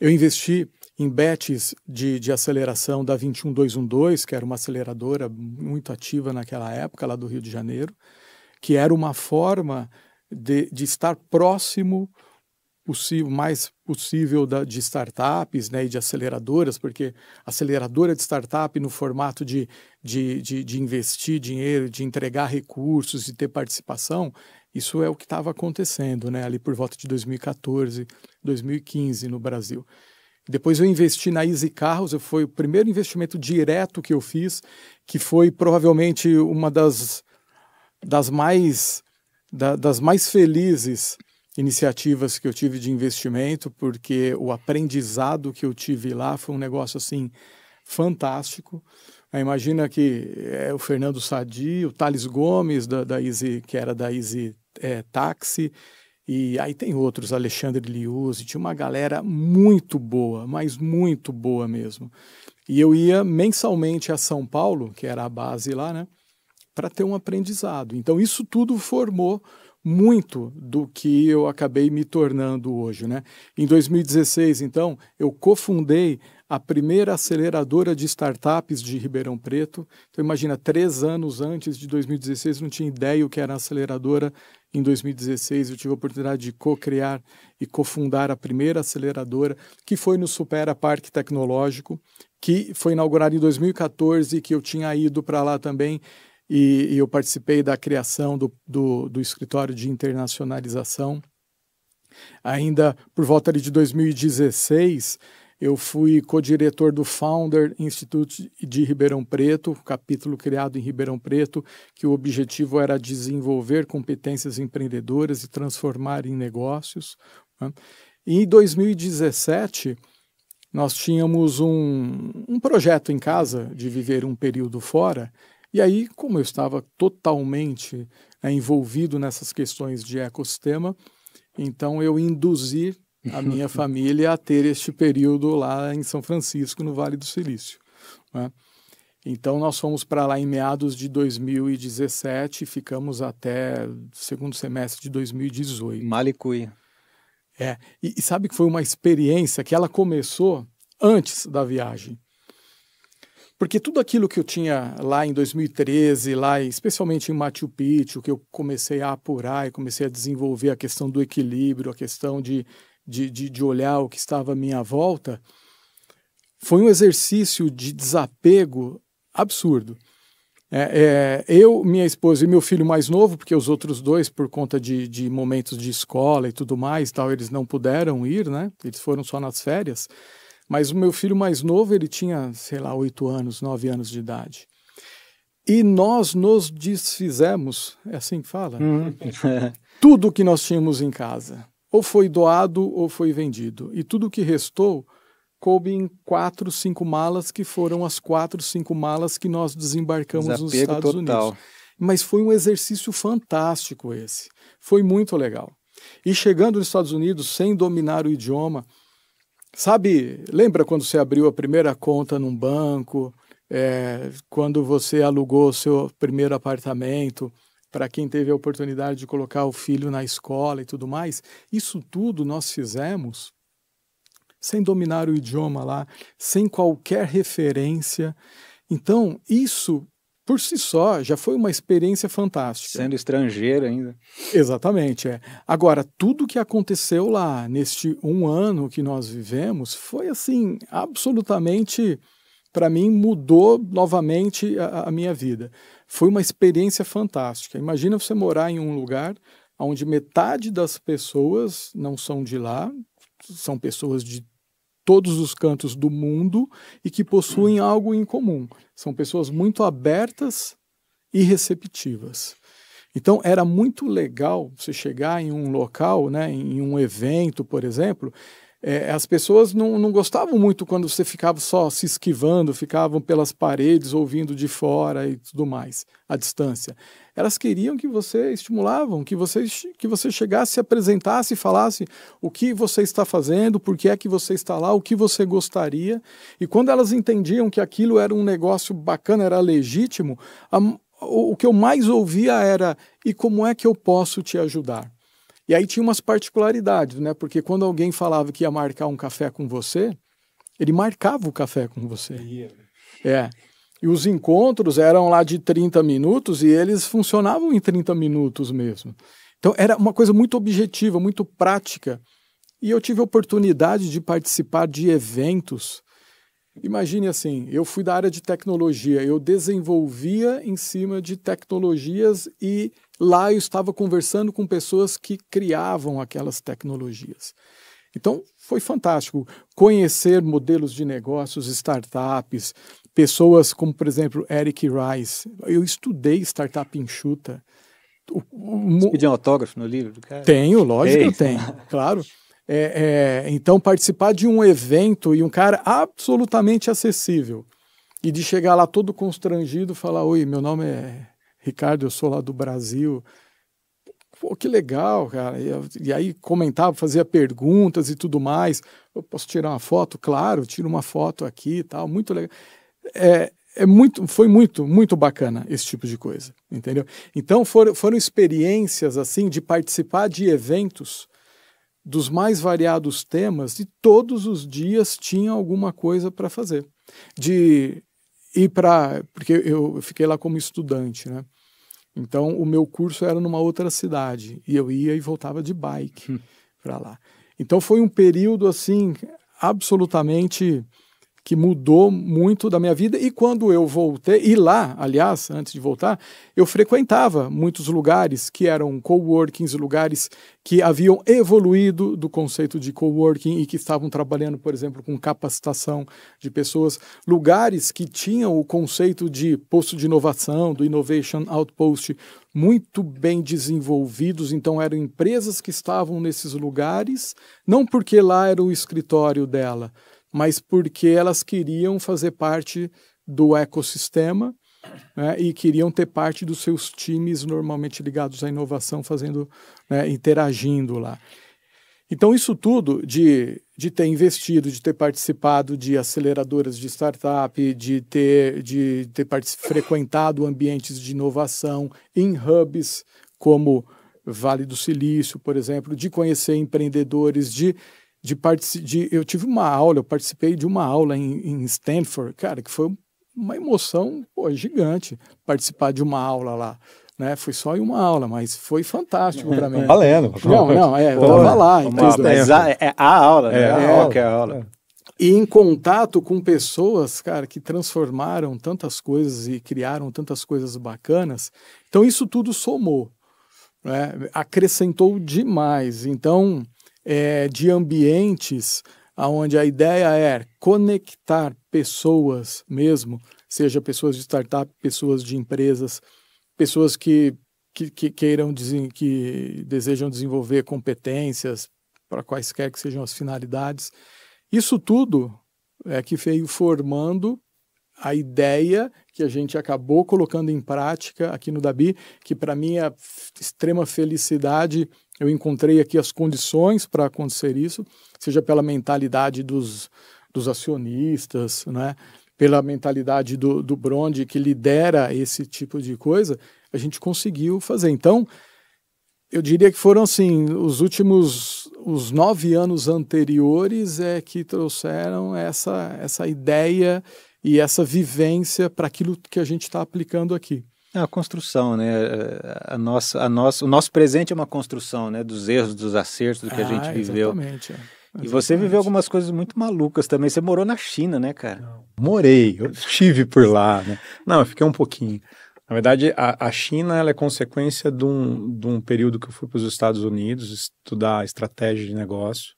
Eu investi em bets de, de aceleração da 21212, que era uma aceleradora muito ativa naquela época, lá do Rio de Janeiro, que era uma forma de, de estar próximo possível, mais possível da, de startups né, e de aceleradoras, porque aceleradora de startup no formato de, de, de, de investir dinheiro, de entregar recursos e ter participação, isso é o que estava acontecendo né, ali por volta de 2014, 2015 no Brasil. Depois eu investi na Easy Carros, foi o primeiro investimento direto que eu fiz, que foi provavelmente uma das, das mais da, das mais felizes iniciativas que eu tive de investimento, porque o aprendizado que eu tive lá foi um negócio assim fantástico. Imagina que é o Fernando Sadi, o Thales Gomes, da, da Easy, que era da Easy é, Táxi, e aí tem outros, Alexandre Liuzzi, tinha uma galera muito boa, mas muito boa mesmo. E eu ia mensalmente a São Paulo, que era a base lá, né, para ter um aprendizado. Então isso tudo formou muito do que eu acabei me tornando hoje, né? Em 2016, então, eu cofundei a primeira aceleradora de startups de Ribeirão Preto. Então, imagina, três anos antes de 2016, não tinha ideia o que era aceleradora. Em 2016, eu tive a oportunidade de co-criar e cofundar a primeira aceleradora, que foi no Supera Parque Tecnológico, que foi inaugurada em 2014, que eu tinha ido para lá também e, e eu participei da criação do, do, do, escritório de internacionalização. Ainda por volta de 2016, eu fui co-diretor do Founder Institute de Ribeirão Preto, capítulo criado em Ribeirão Preto, que o objetivo era desenvolver competências empreendedoras e transformar em negócios. Né? E em 2017, nós tínhamos um, um projeto em casa de viver um período fora, e aí, como eu estava totalmente né, envolvido nessas questões de ecossistema, então eu induzi a minha família a ter este período lá em São Francisco, no Vale do Silício. Né? Então nós fomos para lá em meados de 2017 e ficamos até segundo semestre de 2018. Malicuia. É, e, e sabe que foi uma experiência que ela começou antes da viagem. Porque tudo aquilo que eu tinha lá em 2013, lá especialmente em Machu Picchu, que eu comecei a apurar e comecei a desenvolver a questão do equilíbrio, a questão de, de, de, de olhar o que estava à minha volta, foi um exercício de desapego absurdo. É, é, eu, minha esposa e meu filho mais novo, porque os outros dois, por conta de, de momentos de escola e tudo mais, tal, eles não puderam ir, né? Eles foram só nas férias. Mas o meu filho mais novo, ele tinha, sei lá, oito anos, nove anos de idade. E nós nos desfizemos, é assim que fala? Uhum. tudo que nós tínhamos em casa. Ou foi doado ou foi vendido. E tudo que restou coube em quatro, cinco malas, que foram as quatro, cinco malas que nós desembarcamos Desapego nos Estados total. Unidos. Mas foi um exercício fantástico esse. Foi muito legal. E chegando nos Estados Unidos sem dominar o idioma, sabe, lembra quando você abriu a primeira conta num banco, é, quando você alugou o seu primeiro apartamento, para quem teve a oportunidade de colocar o filho na escola e tudo mais, isso tudo nós fizemos sem dominar o idioma lá, sem qualquer referência. Então, isso por si só já foi uma experiência fantástica. Sendo estrangeiro ainda. Exatamente, é. Agora, tudo que aconteceu lá neste um ano que nós vivemos foi assim, absolutamente, para mim, mudou novamente a, a minha vida. Foi uma experiência fantástica. Imagina você morar em um lugar onde metade das pessoas não são de lá, são pessoas de todos os cantos do mundo e que possuem algo em comum. São pessoas muito abertas e receptivas. Então era muito legal você chegar em um local, né, em um evento, por exemplo, é, as pessoas não, não gostavam muito quando você ficava só se esquivando, ficavam pelas paredes ouvindo de fora e tudo mais, à distância. Elas queriam que você estimulavam, que você, que você chegasse, apresentasse, falasse o que você está fazendo, por que é que você está lá, o que você gostaria. E quando elas entendiam que aquilo era um negócio bacana, era legítimo, a, o, o que eu mais ouvia era: e como é que eu posso te ajudar? E aí tinha umas particularidades, né? Porque quando alguém falava que ia marcar um café com você, ele marcava o café com você. É. E os encontros eram lá de 30 minutos e eles funcionavam em 30 minutos mesmo. Então era uma coisa muito objetiva, muito prática. E eu tive a oportunidade de participar de eventos. Imagine assim, eu fui da área de tecnologia, eu desenvolvia em cima de tecnologias e lá eu estava conversando com pessoas que criavam aquelas tecnologias. Então, foi fantástico conhecer modelos de negócios, startups, pessoas como, por exemplo, Eric Rice. Eu estudei startup enxuta. O, o, Você pediu um autógrafo no livro do cara? Tenho, lógico que eu tenho, claro. É, é, então, participar de um evento e um cara absolutamente acessível e de chegar lá todo constrangido falar: Oi, meu nome é Ricardo, eu sou lá do Brasil. Pô, que legal, cara. E, e, aí comentava, fazia perguntas e tudo mais. Eu posso tirar uma foto? Claro, tiro uma foto aqui e tal. Muito legal. É, é muito, foi muito, muito bacana esse tipo de coisa, entendeu? Então foram, foram experiências assim de participar de eventos dos mais variados temas e todos os dias tinha alguma coisa para fazer. De ir para, porque eu fiquei lá como estudante, né? Então, o meu curso era numa outra cidade e eu ia e voltava de bike hum. para lá. Então, foi um período assim absolutamente que mudou muito da minha vida. E quando eu voltei, e lá, aliás, antes de voltar, eu frequentava muitos lugares que eram coworkings, lugares que haviam evoluído do conceito de coworking e que estavam trabalhando, por exemplo, com capacitação de pessoas, lugares que tinham o conceito de posto de inovação, do Innovation Outpost, muito bem desenvolvidos, então eram empresas que estavam nesses lugares, não porque lá era o escritório dela, mas porque elas queriam fazer parte do ecossistema né, e queriam ter parte dos seus times normalmente ligados à inovação, fazendo, né, interagindo lá. Então, isso tudo de, de ter investido, de ter participado de aceleradoras de startup, de ter, de ter frequentado ambientes de inovação em hubs como Vale do Silício, por exemplo, de conhecer empreendedores, de de, de eu tive uma aula, eu participei de uma aula em, em Stanford, cara, que foi uma emoção pô, gigante participar de uma aula lá. Né? Foi só em uma aula, mas foi fantástico para mim. Valendo. Não, não, é, eu tava lá. Mas a, é a aula, né? É, a aula, que é a aula. E em contato com pessoas, cara, que transformaram tantas coisas e criaram tantas coisas bacanas. Então, isso tudo somou, né? acrescentou demais. Então, é, de ambientes onde a ideia é conectar pessoas mesmo, seja pessoas de startup, pessoas de empresas, pessoas que, que, que queiram, que desejam desenvolver competências para quaisquer que sejam as finalidades. Isso tudo é que veio formando a ideia que a gente acabou colocando em prática aqui no Dabi, que para mim é extrema felicidade. Eu encontrei aqui as condições para acontecer isso, seja pela mentalidade dos, dos acionistas, né? pela mentalidade do, do Bronde, que lidera esse tipo de coisa, a gente conseguiu fazer. Então, eu diria que foram assim, os últimos os nove anos anteriores é que trouxeram essa, essa ideia e essa vivência para aquilo que a gente está aplicando aqui. É a construção, né? A nossa, a nossa, o nosso presente é uma construção, né? Dos erros, dos acertos, do que ah, a gente viveu. Exatamente. É. E você viveu algumas coisas muito malucas também. Você morou na China, né, cara? Não, morei, eu estive por lá, né? Não, eu fiquei um pouquinho. Na verdade, a, a China ela é consequência de um, de um período que eu fui para os Estados Unidos estudar estratégia de negócio.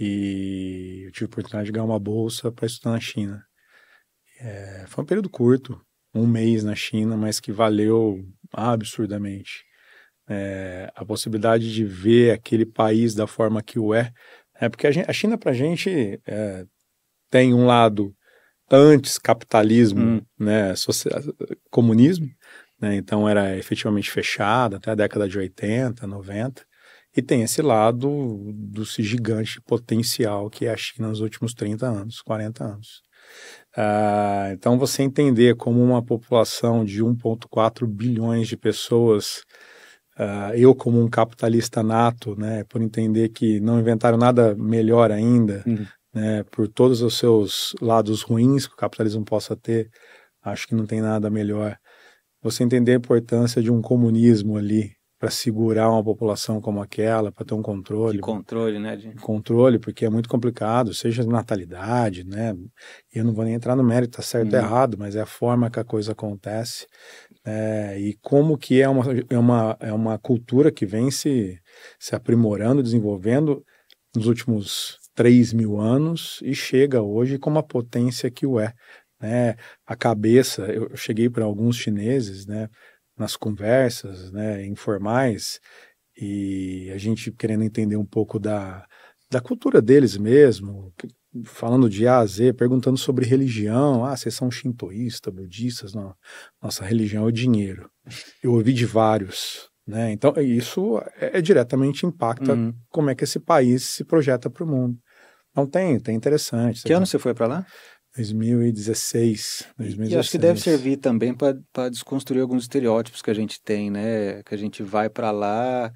E eu tive a oportunidade de ganhar uma bolsa para estudar na China. É, foi um período curto, um mês na China, mas que valeu absurdamente. É, a possibilidade de ver aquele país da forma que o é, é porque a, gente, a China para a gente é, tem um lado antes capitalismo, hum. né, social, comunismo, né, então era efetivamente fechada até a década de 80, 90, e tem esse lado do gigante potencial que é a China nos últimos 30 anos, 40 anos. Uh, então, você entender como uma população de 1,4 bilhões de pessoas, uh, eu como um capitalista nato, né, por entender que não inventaram nada melhor ainda, uhum. né, por todos os seus lados ruins que o capitalismo possa ter, acho que não tem nada melhor. Você entender a importância de um comunismo ali, para segurar uma população como aquela, para ter um controle. De controle, né? De... Controle, porque é muito complicado, seja natalidade, né? Eu não vou nem entrar no mérito, tá certo ou uhum. errado, mas é a forma que a coisa acontece. É, e como que é uma, é, uma, é uma cultura que vem se, se aprimorando, desenvolvendo nos últimos 3 mil anos e chega hoje com uma potência que o é. Né? A cabeça, eu cheguei para alguns chineses, né? Nas conversas né, informais e a gente querendo entender um pouco da, da cultura deles mesmo, falando de A a Z, perguntando sobre religião. Ah, vocês são shintoístas, budistas? Não, nossa religião é o dinheiro. Eu ouvi de vários. Né? Então, isso é, é diretamente impacta uhum. como é que esse país se projeta para o mundo. Então, tem, tem interessante. Que ano você foi para lá? 2016, 2016. E acho que deve servir também para desconstruir alguns estereótipos que a gente tem, né? Que a gente vai para lá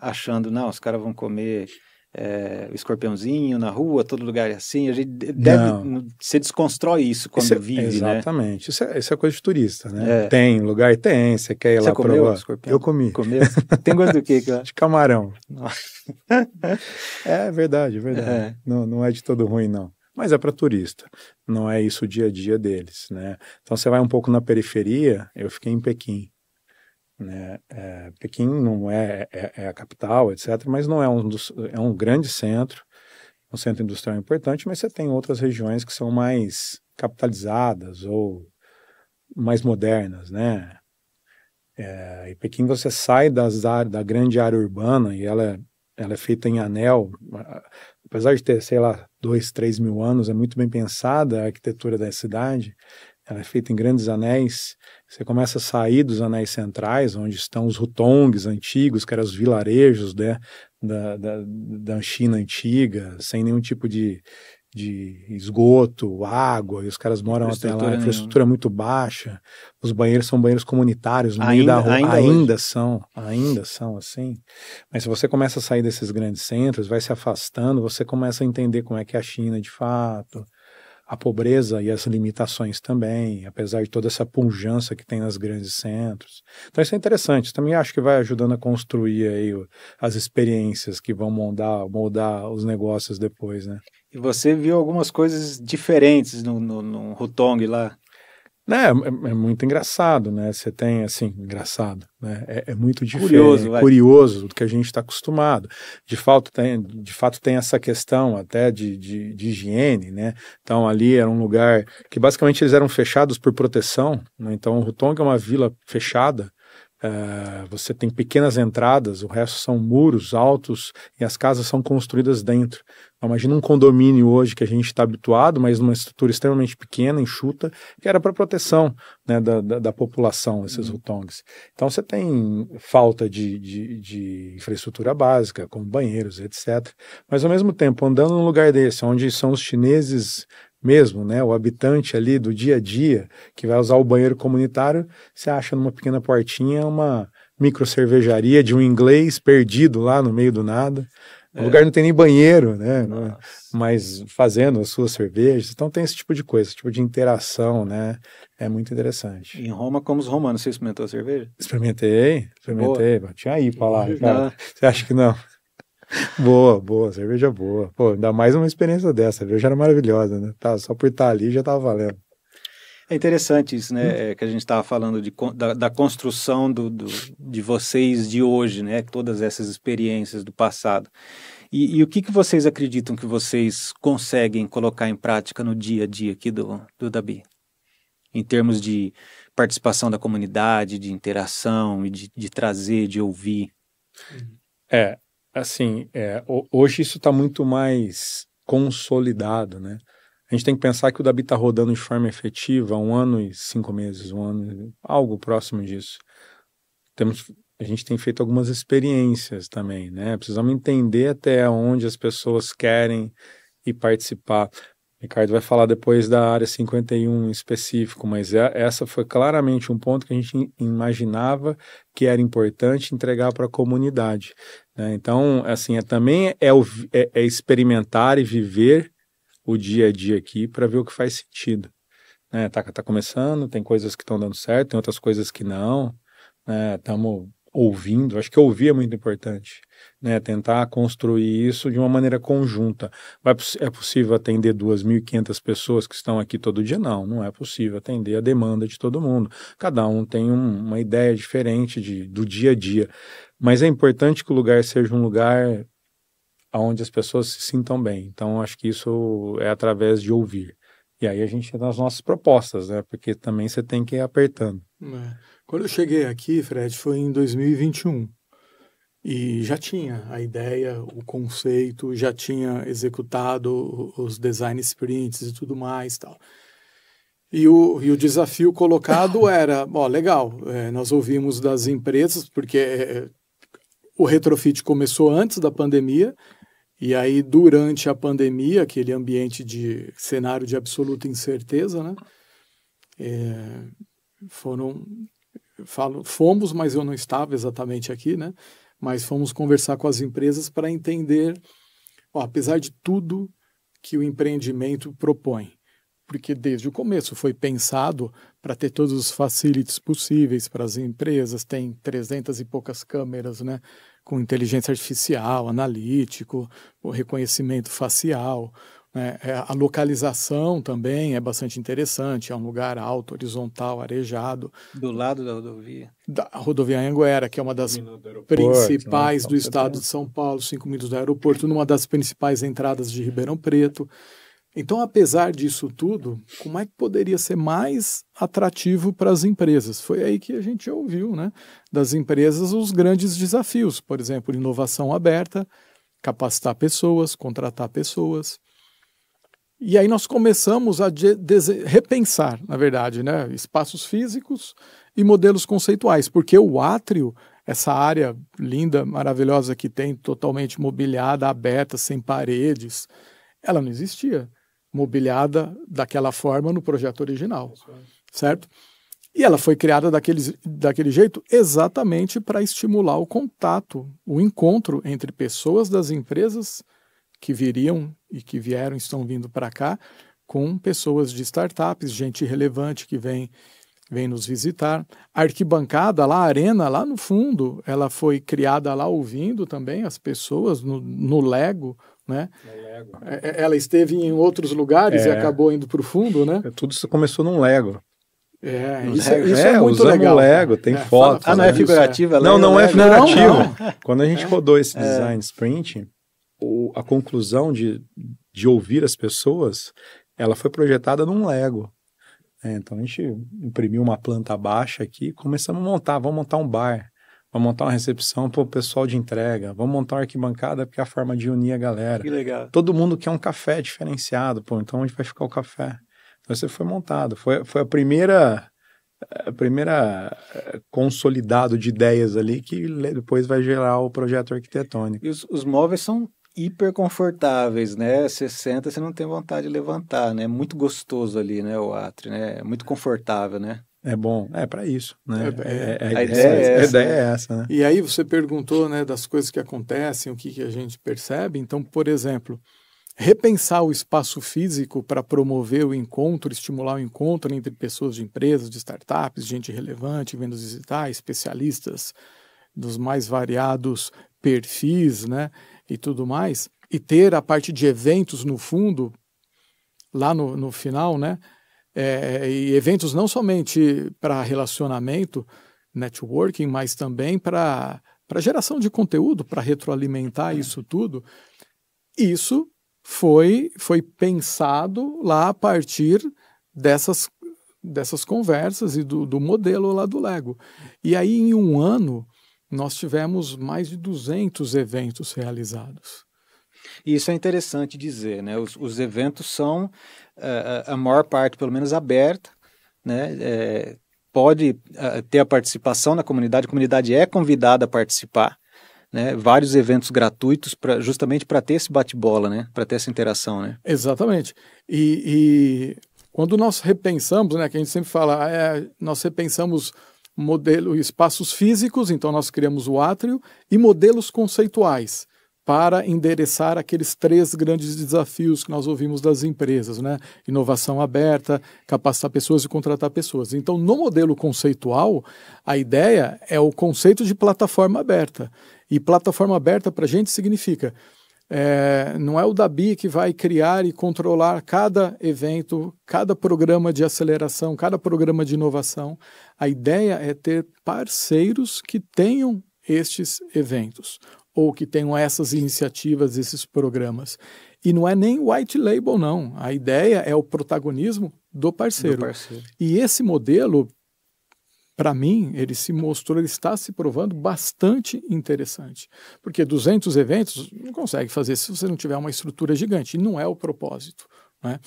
achando, não, os caras vão comer é, o escorpiãozinho na rua, todo lugar é assim. A gente deve. Não. Você desconstrói isso quando isso é, vive, exatamente. né? Exatamente. Isso, é, isso é coisa de turista, né? É. Tem lugar, tem. Você quer ir você lá provar? Escorpião? Eu comi. Comeu? Tem gosto do quê? De camarão. é verdade, verdade. É. Não, não é de todo ruim, não mas é para turista, não é isso o dia a dia deles, né? Então você vai um pouco na periferia, eu fiquei em Pequim, né? É, Pequim não é, é, é, a capital, etc., mas não é um dos, é um grande centro, um centro industrial importante, mas você tem outras regiões que são mais capitalizadas ou mais modernas, né? É, em Pequim você sai das, da grande área urbana e ela, é, ela é feita em anel, apesar de ter, sei lá, dois, três mil anos, é muito bem pensada a arquitetura da cidade. Ela é feita em grandes anéis. Você começa a sair dos anéis centrais, onde estão os hutongs antigos, que eram os vilarejos né, da, da, da China antiga, sem nenhum tipo de, de esgoto, água, e os caras moram até lá, a infraestrutura é muito baixa. Os banheiros são banheiros comunitários no meio da rua, ainda, ainda são, ainda são assim. Mas se você começa a sair desses grandes centros, vai se afastando, você começa a entender como é que é a China de fato, a pobreza e as limitações também, apesar de toda essa pujança que tem nos grandes centros. Então isso é interessante, também acho que vai ajudando a construir aí as experiências que vão moldar, moldar os negócios depois, né? E você viu algumas coisas diferentes no, no, no Hutong lá? É, é, é, muito engraçado, né? Você tem, assim, engraçado, né? É, é muito diferente, curioso, vai. curioso do que a gente está acostumado. De fato, tem, de fato, tem essa questão até de, de, de, higiene, né? Então, ali era um lugar que basicamente eles eram fechados por proteção, né? Então, o Hutong é uma vila fechada, Uh, você tem pequenas entradas, o resto são muros altos e as casas são construídas dentro. Então, imagina um condomínio hoje que a gente está habituado, mas numa estrutura extremamente pequena, enxuta, que era para proteção né, da, da, da, população, esses uhum. hutongs. Então você tem falta de, de, de, infraestrutura básica, como banheiros, etc. Mas ao mesmo tempo, andando num lugar desse, onde são os chineses mesmo, né, o habitante ali do dia a dia que vai usar o banheiro comunitário, você acha numa pequena portinha uma micro cervejaria de um inglês perdido lá no meio do nada. O é. lugar não tem nem banheiro, né? Nossa. Mas fazendo as suas cervejas. Então tem esse tipo de coisa, esse tipo de interação, né? É muito interessante. Em Roma, como os romanos, você experimentou a cerveja? Experimentei, experimentei. Boa. Tinha aí para lá, cara. Você acha que não? boa, boa, cerveja boa. Pô, ainda mais uma experiência dessa. A cerveja era maravilhosa, né? Tá, só por estar ali já tava valendo. É interessante isso, né? Hum. É, que a gente estava falando de, da, da construção do, do, de vocês de hoje, né? Todas essas experiências do passado. E, e, o que, que vocês acreditam que vocês conseguem colocar em prática no dia a dia aqui do, do Dabi? Em termos de participação da comunidade, de interação e de, de trazer, de ouvir. É, assim, é, hoje isso está muito mais consolidado, né? A gente tem que pensar que o Dabi está rodando de forma efetiva um ano e cinco meses, um ano, algo próximo disso. Temos, a gente tem feito algumas experiências também, né? Precisamos entender até onde as pessoas querem ir participar. Ricardo vai falar depois da área 51 em específico, mas é, essa foi claramente um ponto que a gente imaginava que era importante entregar para a comunidade. Né? Então, assim, é, também é, é, é, experimentar e viver o dia a dia aqui para ver o que faz sentido. Né? Tá, tá começando, tem coisas que estão dando certo, tem outras coisas que não. Estamos né? Ouvindo, acho que ouvir é muito importante, né? Tentar construir isso de uma maneira conjunta. Vai, é possível atender 2.500 pessoas que estão aqui todo dia? Não, não é possível atender a demanda de todo mundo. Cada um tem um, uma ideia diferente de, do dia a dia, mas é importante que o lugar seja um lugar onde as pessoas se sintam bem. Então, acho que isso é através de ouvir. E aí a gente tem as nossas propostas, né? Porque também você tem que ir apertando. É. Quando eu cheguei aqui, Fred, foi em 2021. E já tinha a ideia, o conceito, já tinha executado os design sprints e tudo mais tal. E o, e o desafio colocado era, ó, legal, é, nós ouvimos das empresas, porque é, o retrofit começou antes da pandemia, e aí durante a pandemia, aquele ambiente de cenário de absoluta incerteza, né, é, foram falo, fomos, mas eu não estava exatamente aqui, né? Mas fomos conversar com as empresas para entender, ó, apesar de tudo que o empreendimento propõe, porque desde o começo foi pensado para ter todos os facilities possíveis para as empresas, tem 300 e poucas câmeras, né? Com inteligência artificial, analítico, o reconhecimento facial, né? É, a localização também é bastante interessante, é um lugar alto, horizontal, arejado. Do lado da rodovia? Da rodovia Anguera, que é uma das principais né? do estado de São Paulo, cinco minutos do aeroporto, numa das principais entradas de Ribeirão Preto. Então, apesar disso tudo, como é que poderia ser mais atrativo para as empresas? Foi aí que a gente ouviu, né, das empresas os grandes desafios, por exemplo, inovação aberta, capacitar pessoas, contratar pessoas. E aí nós começamos a repensar, na verdade, né, espaços físicos e modelos conceituais, porque o átrio, essa área linda, maravilhosa que tem, totalmente mobiliada, aberta, sem paredes, ela não existia mobiliada daquela forma no projeto original, certo? E ela foi criada daquele, daquele jeito exatamente para estimular o contato, o encontro entre pessoas das empresas que viriam e que vieram, estão vindo para cá, com pessoas de startups, gente relevante que vem, vem nos visitar. A arquibancada lá, a arena lá no fundo, ela foi criada lá ouvindo também as pessoas no, no Lego, né? Lego. É, é, ela esteve em outros lugares é. e acabou indo para o fundo, né? É, tudo isso começou num Lego. É, isso, Lego. isso é, é muito legal. Lego, tem é, fotos. Ah, não é figurativa? Não, não é figurativo. Não, não. Quando a gente rodou esse design sprint, o, a conclusão de, de ouvir as pessoas, ela foi projetada num Lego. É, então a gente imprimiu uma planta baixa aqui, começamos a montar, vamos montar um bar, vamos montar uma recepção para o pessoal de entrega, vamos montar uma arquibancada porque é a forma de unir a galera. Que legal. Todo mundo quer um café diferenciado, pô, então onde vai ficar o café? Então você foi montado, foi, foi a primeira a primeira eh, consolidado de ideias ali que depois vai gerar o projeto arquitetônico. E os, os móveis são hiper confortáveis, né? Você senta, você não tem vontade de levantar, né? É muito gostoso ali, né? O átrio, né? É muito confortável, né? É bom, é para isso, né? É, é, é, a, ideia é, essa, a ideia é essa, né? E aí você perguntou, né, das coisas que acontecem, o que, que a gente percebe. Então, por exemplo, repensar o espaço físico para promover o encontro, estimular o encontro entre pessoas de empresas, de startups, gente relevante, vendas digitais, especialistas dos mais variados perfis, né, e tudo mais, e ter a parte de eventos no fundo, lá no, no final, né, é, e eventos não somente para relacionamento, networking, mas também para geração de conteúdo, para retroalimentar é. isso tudo, isso foi, foi pensado lá a partir dessas, dessas conversas e do, do modelo lá do Lego. E aí, em um ano, nós tivemos mais de 200 eventos realizados. Isso é interessante dizer, né? Os, os eventos são, uh, a maior parte, pelo menos, aberta, né? É, pode uh, ter a participação na comunidade, a comunidade é convidada a participar, né, vários eventos gratuitos pra, justamente para ter esse bate-bola, né, para ter essa interação, né? Exatamente. E, e, quando nós repensamos, né, que a gente sempre fala, é, nós repensamos modelo, espaços físicos, então nós criamos o átrio e modelos conceituais para endereçar aqueles três grandes desafios que nós ouvimos das empresas, né? Inovação aberta, capacitar pessoas e contratar pessoas. Então, no modelo conceitual, a ideia é o conceito de plataforma aberta. E plataforma aberta para a gente significa é, não é o Dabi que vai criar e controlar cada evento, cada programa de aceleração, cada programa de inovação. A ideia é ter parceiros que tenham estes eventos ou que tenham essas iniciativas, esses programas. E não é nem white label, não. A ideia é o protagonismo do parceiro. Do parceiro. E esse modelo para mim, ele se mostrou, ele está se provando bastante interessante. Porque 200 eventos não consegue fazer se você não tiver uma estrutura gigante. E não é o propósito. Né?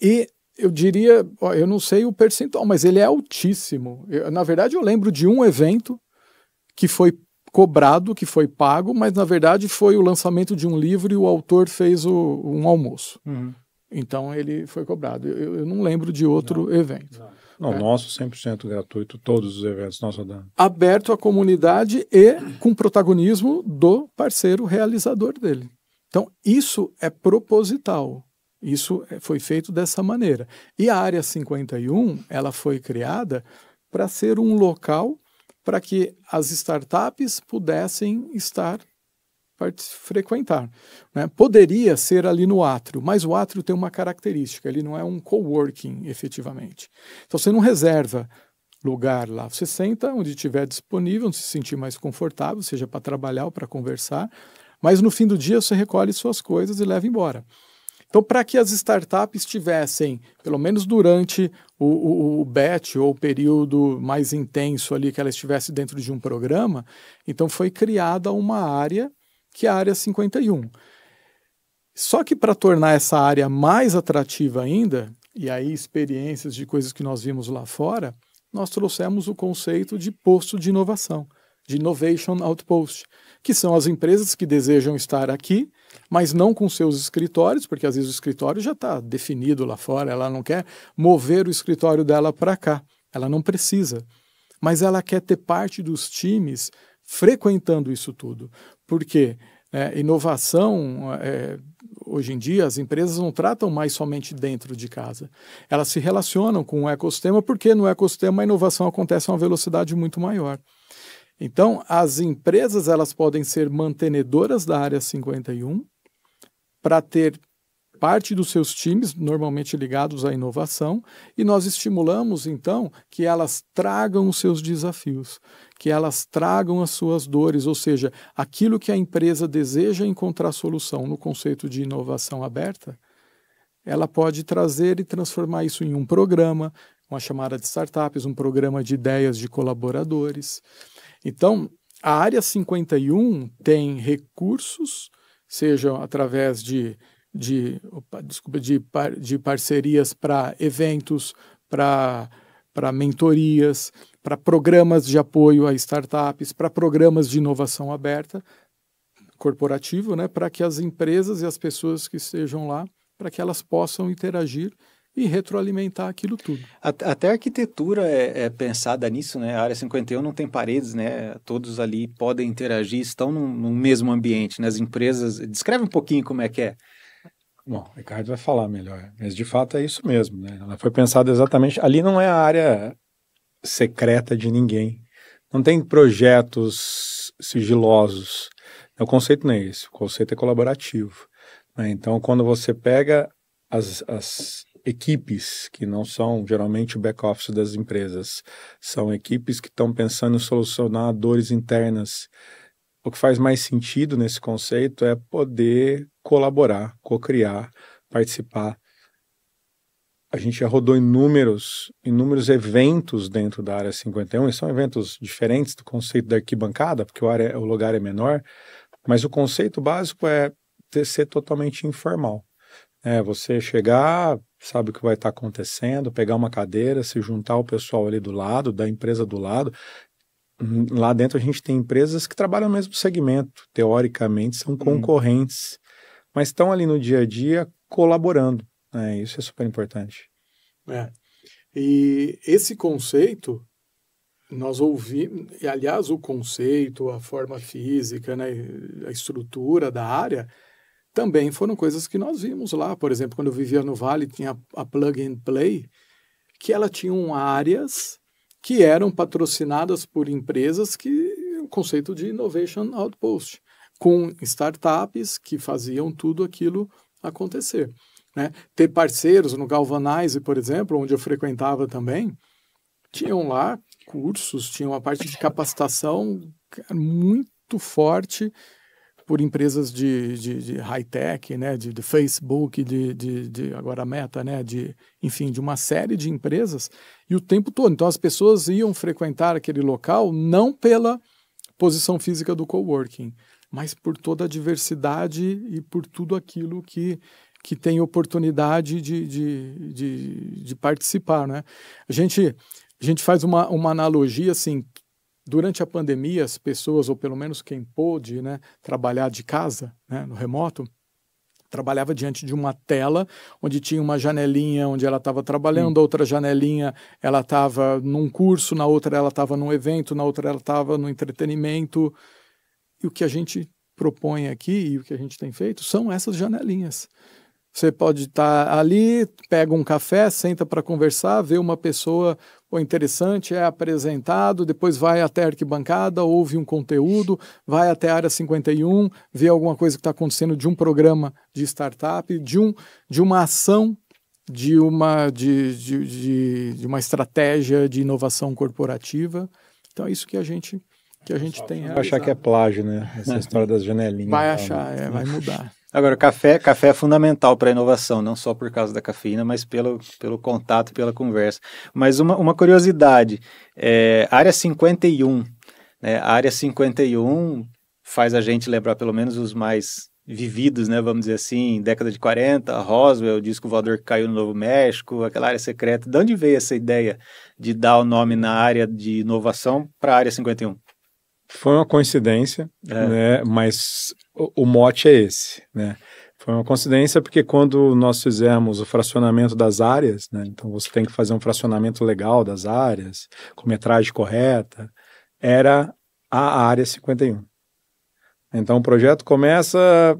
E eu diria, eu não sei o percentual, mas ele é altíssimo. Eu, na verdade, eu lembro de um evento que foi cobrado, que foi pago, mas na verdade foi o lançamento de um livro e o autor fez o, um almoço. Uhum. Então ele foi cobrado. Eu, eu, não lembro de outro não, evento. Não. Não, é. nosso 100% gratuito, todos os eventos nós rodamos. Aberto à comunidade e com protagonismo do parceiro realizador dele. Então, isso é proposital. Isso é, foi feito dessa maneira. E a Área 51, ela foi criada para ser um local para que as startups pudessem estar frequentar. Né? Poderia ser ali no átrio, mas o átrio tem uma característica, ele não é um coworking efetivamente. Então você não reserva lugar lá, você senta onde estiver disponível, onde se sentir mais confortável, seja para trabalhar ou para conversar, mas no fim do dia você recolhe suas coisas e leva embora. Então, para que as startups tivessem, pelo menos durante o, o, o batch ou o período mais intenso ali que ela estivesse dentro de um programa, então foi criada uma área que é a área 51. Só que para tornar essa área mais atrativa ainda, e aí experiências de coisas que nós vimos lá fora, nós trouxemos o conceito de posto de inovação, de Innovation Outpost, que são as empresas que desejam estar aqui, mas não com seus escritórios, porque às vezes o escritório já está definido lá fora, ela não quer mover o escritório dela para cá, ela não precisa, mas ela quer ter parte dos times frequentando isso tudo. Porque é, inovação, é, hoje em dia, as empresas não tratam mais somente dentro de casa. Elas se relacionam com o ecossistema, porque no ecossistema a inovação acontece a uma velocidade muito maior. Então, as empresas elas podem ser mantenedoras da área 51 para ter parte dos seus times, normalmente ligados à inovação, e nós estimulamos, então, que elas tragam os seus desafios, que elas tragam as suas dores, ou seja, aquilo que a empresa deseja encontrar solução no conceito de inovação aberta, ela pode trazer e transformar isso em um programa, uma chamada de startups, um programa de ideias de colaboradores. Então, a área 51 tem recursos, sejam através de, de, opa, desculpa, de, de parcerias para eventos, para mentorias, para programas de apoio a startups, para programas de inovação aberta corporativo, né, para que as empresas e as pessoas que estejam lá, para que elas possam interagir e retroalimentar aquilo tudo. Até a arquitetura é, é, pensada nisso, né? A área 51 não tem paredes, né? Todos ali podem interagir, estão no, mesmo ambiente, né? As empresas... Descreve um pouquinho como é que é. Bom, o Ricardo vai falar melhor, mas de fato é isso mesmo, né? Ela foi pensada exatamente... Ali não é a área secreta de ninguém. Não tem projetos sigilosos. O conceito não é esse, o conceito é colaborativo. Né? Então, quando você pega as, as equipes que não são geralmente o back-office das empresas, são equipes que estão pensando em solucionar dores internas. O que faz mais sentido nesse conceito é poder colaborar, co-criar, participar. A gente já rodou inúmeros, inúmeros eventos dentro da área 51, e são eventos diferentes do conceito da arquibancada, porque o, área, o lugar é menor, mas o conceito básico é ser totalmente informal. É você chegar, sabe o que vai estar acontecendo, pegar uma cadeira, se juntar o pessoal ali do lado, da empresa do lado. Lá dentro a gente tem empresas que trabalham no mesmo segmento, teoricamente são uhum. concorrentes, hum. mas estão ali no dia a dia colaborando. Né? Isso é super importante. É. E esse conceito, nós ouvimos, e aliás, o conceito, a forma física, né, a estrutura da área, também foram coisas que nós vimos lá. Por exemplo, quando eu vivia no Vale, tinha a Plug and Play, que ela tinha áreas que eram patrocinadas por empresas que o conceito de innovation outpost, com startups que faziam tudo aquilo acontecer. Né? Ter parceiros no Galvanize, por exemplo, onde eu frequentava também, tinham lá cursos, tinham uma parte de capacitação muito forte por empresas de, de, de high-tech, né, de, de, Facebook, de, de, agora a Meta, né, de, enfim, de uma série de empresas, e o tempo todo. Então as pessoas iam frequentar aquele local não pela posição física do coworking, mas por toda a diversidade e por tudo aquilo que, que tem oportunidade de, de, de, de participar. Né? A, gente, a gente faz uma, uma analogia assim, durante a pandemia, as pessoas, ou pelo menos quem pôde né, trabalhar de casa, né, no remoto, trabalhava diante de uma tela onde tinha uma janelinha onde ela estava trabalhando, a outra janelinha ela estava num curso, na outra ela estava num evento, na outra ela estava no entretenimento. E o que a gente propõe aqui e o que a gente tem feito são essas janelinhas. Você pode estar tá ali, pega um café, senta para conversar, vê uma pessoa o interessante, é apresentado, depois vai até a arquibancada, ouve um conteúdo, vai até a área 51, vê alguma coisa que está acontecendo de um programa de startup, de, um, de uma ação, de uma, de, de, de, de uma estratégia de inovação corporativa. Então é isso que a gente que a gente tem. Vai achar que é plágio, né? Essa história das janelinhas. Vai achar, é, vai mudar. Agora, café, café é fundamental para a inovação, não só por causa da cafeína, mas pelo, pelo contato, pela conversa. Mas uma, uma curiosidade, é, área 51, né, a área 51 faz a gente lembrar pelo menos os mais vividos, né, vamos dizer assim, década de 40, Roswell, o disco voador que caiu no Novo México, aquela área secreta. De onde veio essa ideia de dar o nome na área de inovação para a área 51? Foi uma coincidência, é. né? Mas o, o, mote é esse, né? Foi uma coincidência porque quando nós fizemos o fracionamento das áreas, né? Então você tem que fazer um fracionamento legal das áreas, com metragem correta, era a área 51. Então o projeto começa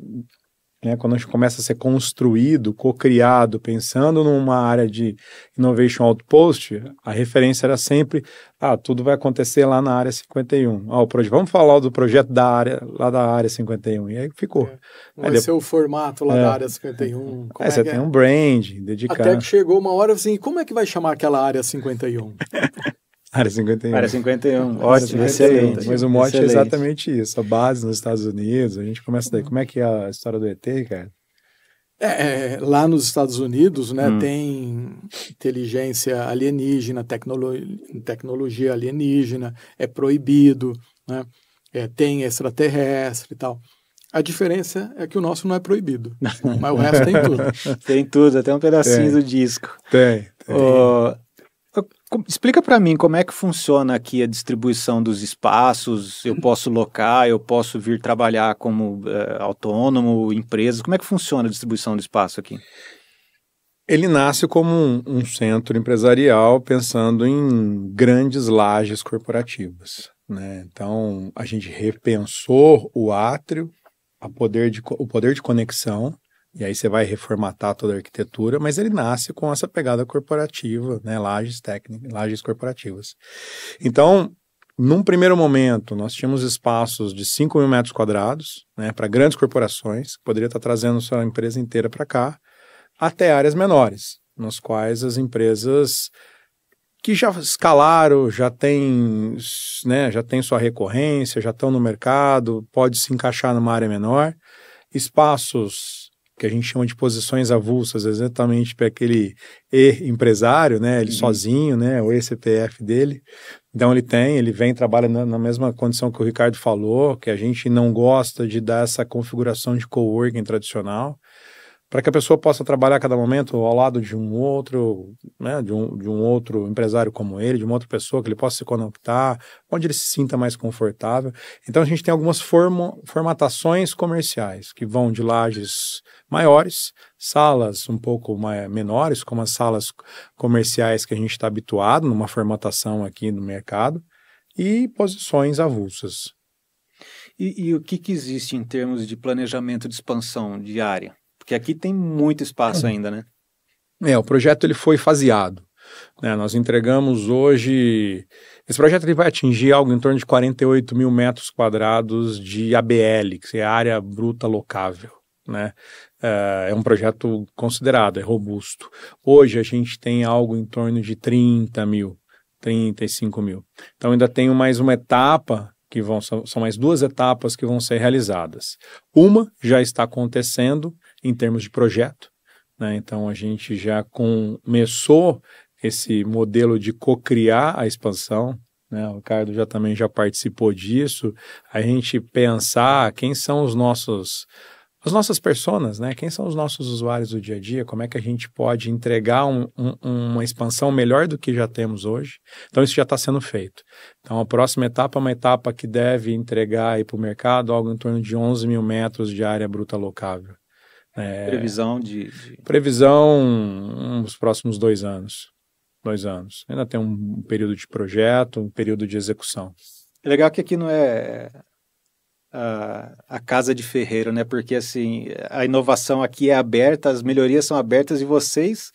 né, quando a gente começa a ser construído, co-criado, pensando numa área de Innovation Outpost, a referência era sempre, ah, tudo vai acontecer lá na área 51. Ah, o projeto, vamos falar do projeto da área, lá da área 51. E aí ficou. É. Vai aí ser o formato lá é, da área 51. Como é, você tem é? um brand dedicado. Até que chegou uma hora assim, como é que vai chamar aquela área 51? Área 51. Área 51, ótimo, excelente. Mas o mote excelente. é exatamente isso. A base nos Estados Unidos, a gente começa daí. Como é que é a história do ET, cara? É, é, lá nos Estados Unidos, né, hum. tem inteligência alienígena, tecnolo tecnologia alienígena, é proibido, né, é, tem extraterrestre e tal. A diferença é que o nosso não é proibido, mas o resto tem tudo. tem tudo, até um pedacinho tem. do disco. Tem. tem. Oh, explica para mim como é que funciona aqui a distribuição dos espaços. Eu posso locar, eu posso vir trabalhar como é, autônomo, empresa. Como é que funciona a distribuição do espaço aqui? Ele nasce como um, um centro empresarial pensando em grandes lajes corporativas. Né? Então, a gente repensou o átrio a poder de, o poder de conexão, e aí você vai reformatar toda a arquitetura, mas ele nasce com essa pegada corporativa, né, lajes técnicas, lajes corporativas. Então, num primeiro momento, nós tínhamos espaços de 5 mil metros quadrados, né, para grandes corporações, que poderia estar trazendo sua empresa inteira para cá, até áreas menores, nas quais as empresas que já escalaram, já tem, né, já tem sua recorrência, já estão no mercado, pode se encaixar numa área menor. Espaços que a gente chama de posições avulsas, exatamente para aquele e-empresário, né, ele uhum. sozinho, né, o e-CPF dele. Então ele tem, ele vem, trabalha na, na, mesma condição que o Ricardo falou, que a gente não gosta de dar essa configuração de coworking tradicional para que a pessoa possa trabalhar a cada momento ao lado de um outro, né, de um, de um outro empresário como ele, de uma outra pessoa que ele possa se conectar, onde ele se sinta mais confortável. Então a gente tem algumas formatações comerciais que vão de lajes maiores, salas um pouco mais, menores, como as salas comerciais que a gente está habituado numa formatação aqui no mercado, e posições avulsas. E, e o que, que existe em termos de planejamento de expansão diária? Porque aqui tem muito espaço ainda, né? É, o projeto ele foi faseado. Né? Nós entregamos hoje. Esse projeto ele vai atingir algo em torno de 48 mil metros quadrados de ABL, que é área bruta locável. Né? É, é um projeto considerado, é robusto. Hoje a gente tem algo em torno de 30 mil, 35 mil. Então ainda tenho mais uma etapa que vão são mais duas etapas que vão ser realizadas. Uma já está acontecendo em termos de projeto, né? Então a gente já começou esse modelo de co-criar a expansão. Né? O Ricardo já também já participou disso. A gente pensar quem são os nossos as nossas personas, né? Quem são os nossos usuários do dia a dia? Como é que a gente pode entregar um, um, uma expansão melhor do que já temos hoje? Então, isso já está sendo feito. Então, a próxima etapa é uma etapa que deve entregar para o mercado algo em torno de 11 mil metros de área bruta locável. É, previsão de, de, Previsão nos próximos dois anos. Dois anos. Ainda tem um período de projeto, um período de execução. É legal que aqui não é a, a casa de ferreiro, né? Porque assim, a inovação aqui é aberta, as melhorias são abertas e vocês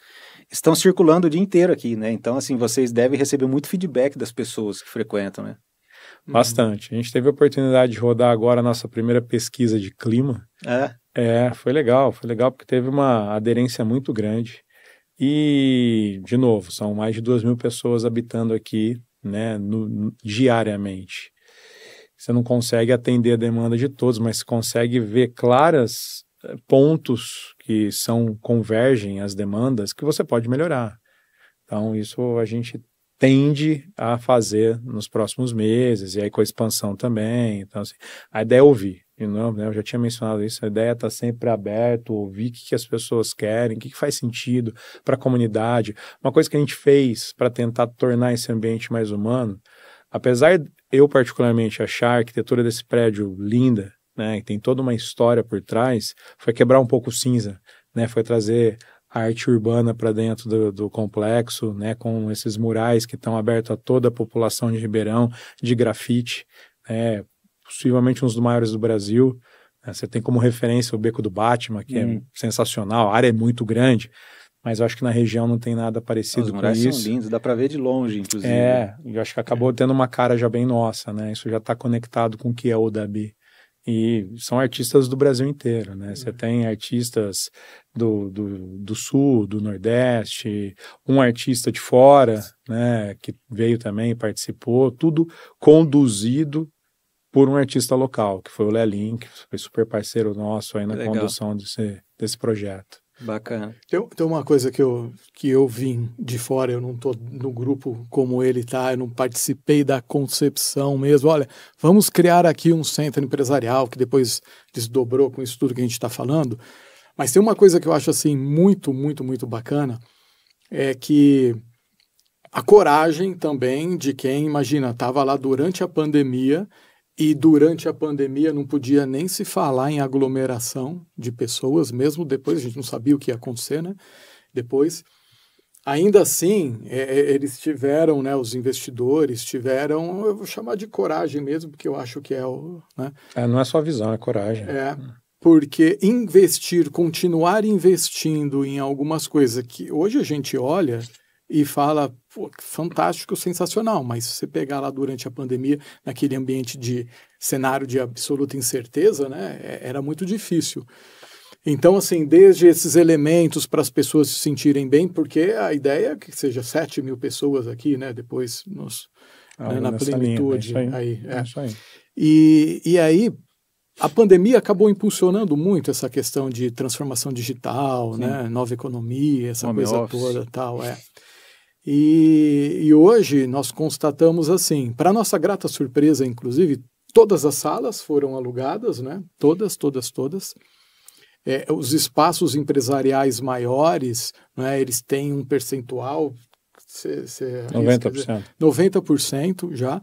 estão circulando o dia inteiro aqui, né? Então, assim, vocês devem receber muito feedback das pessoas que frequentam, né? Bastante. A gente teve a oportunidade de rodar agora a nossa primeira pesquisa de clima. É? É, foi legal. Foi legal porque teve uma aderência muito grande. E, de novo, são mais de duas mil pessoas habitando aqui, né, no, diariamente. Você não consegue atender a demanda de todos, mas consegue ver claras eh, pontos que são convergem as demandas que você pode melhorar. Então, isso a gente tende a fazer nos próximos meses, e aí com a expansão também. Então, assim, a ideia é ouvir. De novo, né, eu já tinha mencionado isso, a ideia estar sempre aberto, ouvir o que, que as pessoas querem, o que, que faz sentido para a comunidade. Uma coisa que a gente fez para tentar tornar esse ambiente mais humano, apesar eu particularmente achar a arquitetura desse prédio linda, né, que tem toda uma história por trás, foi quebrar um pouco o cinza, né, foi trazer a arte urbana para dentro do, do, complexo, né, com esses murais que estão abertos a toda a população de Ribeirão, de grafite, né, possivelmente um dos maiores do Brasil. Né, você tem como referência o Beco do Batman, que é hum. é sensacional, a área é muito grande, mas eu acho que na região não tem nada parecido Os com isso. Os são lindos, dá para ver de longe, inclusive. É, eu acho que acabou tendo uma cara já bem nossa, né? Isso já está conectado com o que é o Dabi. E são artistas do Brasil inteiro, né? Você uhum. tem artistas do, do, do, Sul, do Nordeste, um artista de fora, né? Que veio também, participou, tudo conduzido por um artista local, que foi o Lelin, que foi super parceiro nosso aí na Legal. condução desse, desse projeto. Bacana. Tem, tem uma coisa que eu, que eu vim de fora, eu não estou no grupo como ele está, eu não participei da concepção mesmo. Olha, vamos criar aqui um centro empresarial que depois desdobrou com isso tudo que a gente está falando. Mas tem uma coisa que eu acho assim muito, muito, muito bacana, é que a coragem também de quem, imagina, estava lá durante a pandemia e durante a pandemia não podia nem se falar em aglomeração de pessoas, mesmo depois, a gente não sabia o que ia acontecer, né? Depois. Ainda assim, é, é, eles tiveram, né, os investidores tiveram, eu vou chamar de coragem mesmo, porque eu acho que é o. Né? É, não é só visão, é coragem. É, porque investir, continuar investindo em algumas coisas que hoje a gente olha e fala, fantástico, sensacional, mas se você pegar lá durante a pandemia, naquele ambiente de cenário de absoluta incerteza, né, é, era muito difícil. Então, assim, desde esses elementos para as pessoas se sentirem bem, porque a ideia é que seja 7 mil pessoas aqui, né, depois nos, ah, né, na plenitude. Linha, é aí, é. é aí. E, e aí, a pandemia acabou impulsionando muito essa questão de transformação digital, né, nova economia, essa Home coisa office. toda tal, é. E, e hoje nós constatamos assim, para nossa grata surpresa, inclusive, todas as salas foram alugadas, né? Todas, todas, todas. É, os espaços empresariais maiores, né, eles têm um percentual. Cê, cê, 90%. Dizer, 90% já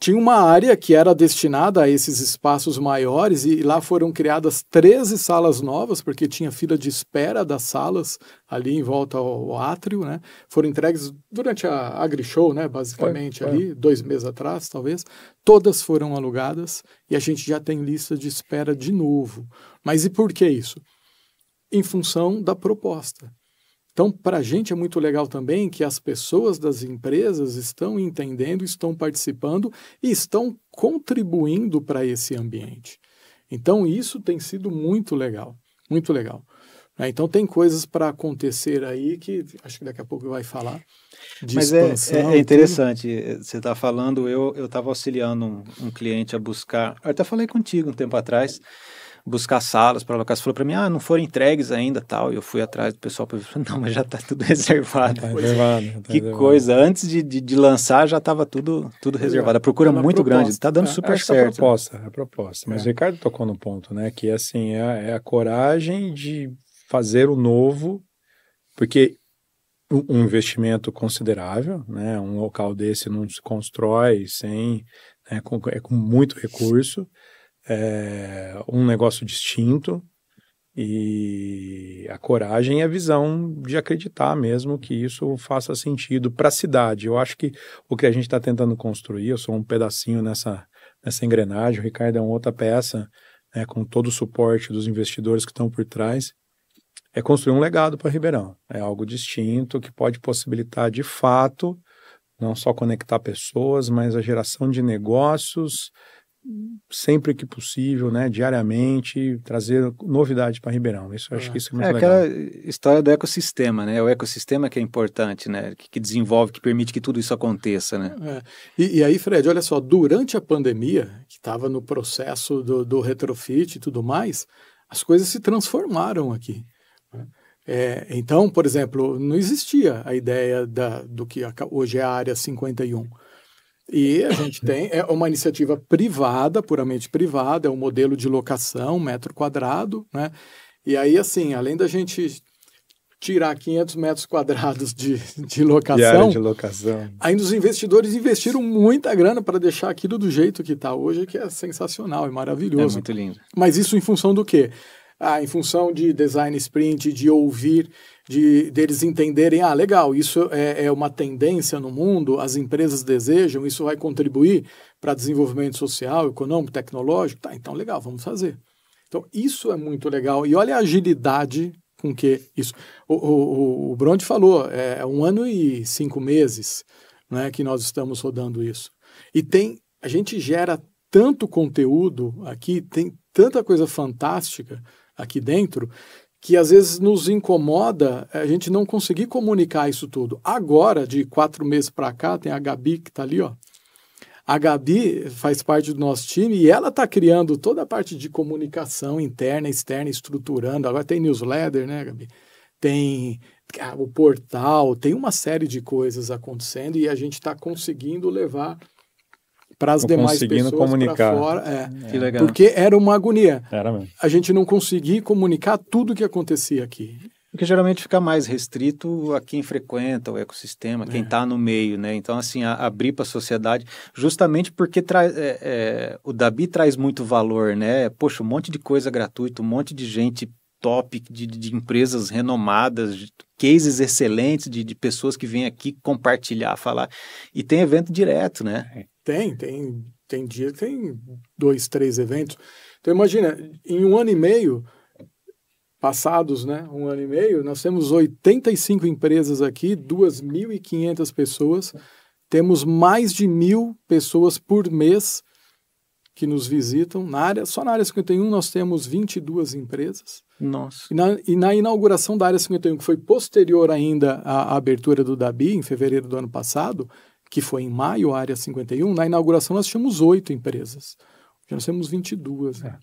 tinha uma área que era destinada a esses espaços maiores e lá foram criadas 13 salas novas, porque tinha fila de espera das salas ali em volta ao, átrio, né? Foram entregues durante a AgriShow, né? Basicamente, foi. ali, dois meses atrás, talvez. Todas foram alugadas e a gente já tem lista de espera de novo. Mas e por que isso? Em função da proposta. Então, para a gente é muito legal também que as pessoas das empresas estão entendendo, estão participando e estão contribuindo para esse ambiente. Então, isso tem sido muito legal, muito legal. Né? Então, tem coisas para acontecer aí que acho que daqui a pouco vai falar. Mas é, é, é interessante, você está falando, eu estava auxiliando um, um cliente a buscar, eu até falei contigo um tempo atrás, buscar salas para alocar. Você falou para mim, ah, não foram entregues ainda tal. E eu fui atrás do pessoal para não, mas já está tudo reservado. Tá reservado tá que reservado. coisa, antes de, de, de, lançar já estava tudo, tudo reservado. A procura é muito proposta. grande, está dando é, super certo. É a proposta, é a proposta. Mas é. o Ricardo tocou no ponto, né, que assim, é, é a coragem de fazer o novo, porque um investimento considerável, né? Um local desse não se constrói sem, né, com, é com muito recurso é, um negócio distinto e a coragem e a visão de acreditar mesmo que isso faça sentido para a cidade. Eu acho que o que a gente está tentando construir, eu sou um pedacinho nessa, nessa engrenagem, o Ricardo é uma outra peça, né, com todo o suporte dos investidores que estão por trás, é construir um legado para Ribeirão. É algo distinto que pode possibilitar de fato não só conectar pessoas, mas a geração de negócios sempre que possível, né, diariamente, trazer novidade para Ribeirão. Isso acho é. que isso é muito é legal. aquela história do ecossistema, né? É o ecossistema que é importante, né? Que, que desenvolve, que permite que tudo isso aconteça, né? É. E, e, aí, Fred, olha só, durante a pandemia, que estava no processo do, do retrofit e tudo mais, as coisas se transformaram aqui. Né? É, então, por exemplo, não existia a ideia da, do que hoje é a área 51. E a gente tem é uma iniciativa privada, puramente privada, é um modelo de locação, metro quadrado, né? E aí, assim, além da gente tirar 500 metros quadrados de, de locação, de locação, ainda os investidores investiram muita grana para deixar aquilo do jeito que está hoje, que é sensacional, é maravilhoso. É muito lindo. Mas isso em função do quê? Ah, em função de design sprint, de ouvir de deles entenderem, ah, legal, isso é, é uma tendência no mundo, as empresas desejam, isso vai contribuir para desenvolvimento social, econômico, tecnológico, tá, então legal, vamos fazer. Então, isso é muito legal. E olha a agilidade com que isso. O, o, o Bronte falou, é um ano e cinco meses né, que nós estamos rodando isso. E tem, a gente gera tanto conteúdo aqui, tem tanta coisa fantástica aqui dentro, que às vezes nos incomoda a gente não conseguir comunicar isso tudo. Agora, de quatro meses para cá, tem a Gabi que está ali, ó. A Gabi faz parte do nosso time e ela está criando toda a parte de comunicação interna, externa, estruturando. Agora tem newsletter, né, Gabi? Tem ah, o portal, tem uma série de coisas acontecendo e a gente está conseguindo levar para as demais pessoas comunicar. fora. É, que legal. Porque era uma agonia. Era mesmo. A gente não conseguia comunicar tudo o que acontecia aqui. Porque geralmente fica mais restrito a quem frequenta o ecossistema, quem está é. no meio, né? Então, assim, a, abrir para a sociedade, justamente porque traz, é, é, o Dabi traz muito valor, né? Poxa, um monte de coisa gratuita, um monte de gente top, de, de empresas renomadas, de cases excelentes de, de pessoas que vêm aqui compartilhar, falar. E tem evento direto, né? Tem, tem, tem dia que tem dois, três eventos. Então, imagina, em um ano e meio passados, né, um ano e meio, nós temos 85 empresas aqui, 2.500 pessoas, temos mais de mil pessoas por mês que nos visitam. Na área, só na área 51 nós temos 22 empresas. Nossa. E na, e na inauguração da área 51, que foi posterior ainda à, à abertura do DABI, em fevereiro do ano passado, que foi em maio, a área 51, na inauguração nós tínhamos oito empresas. Já nós temos 22. Né?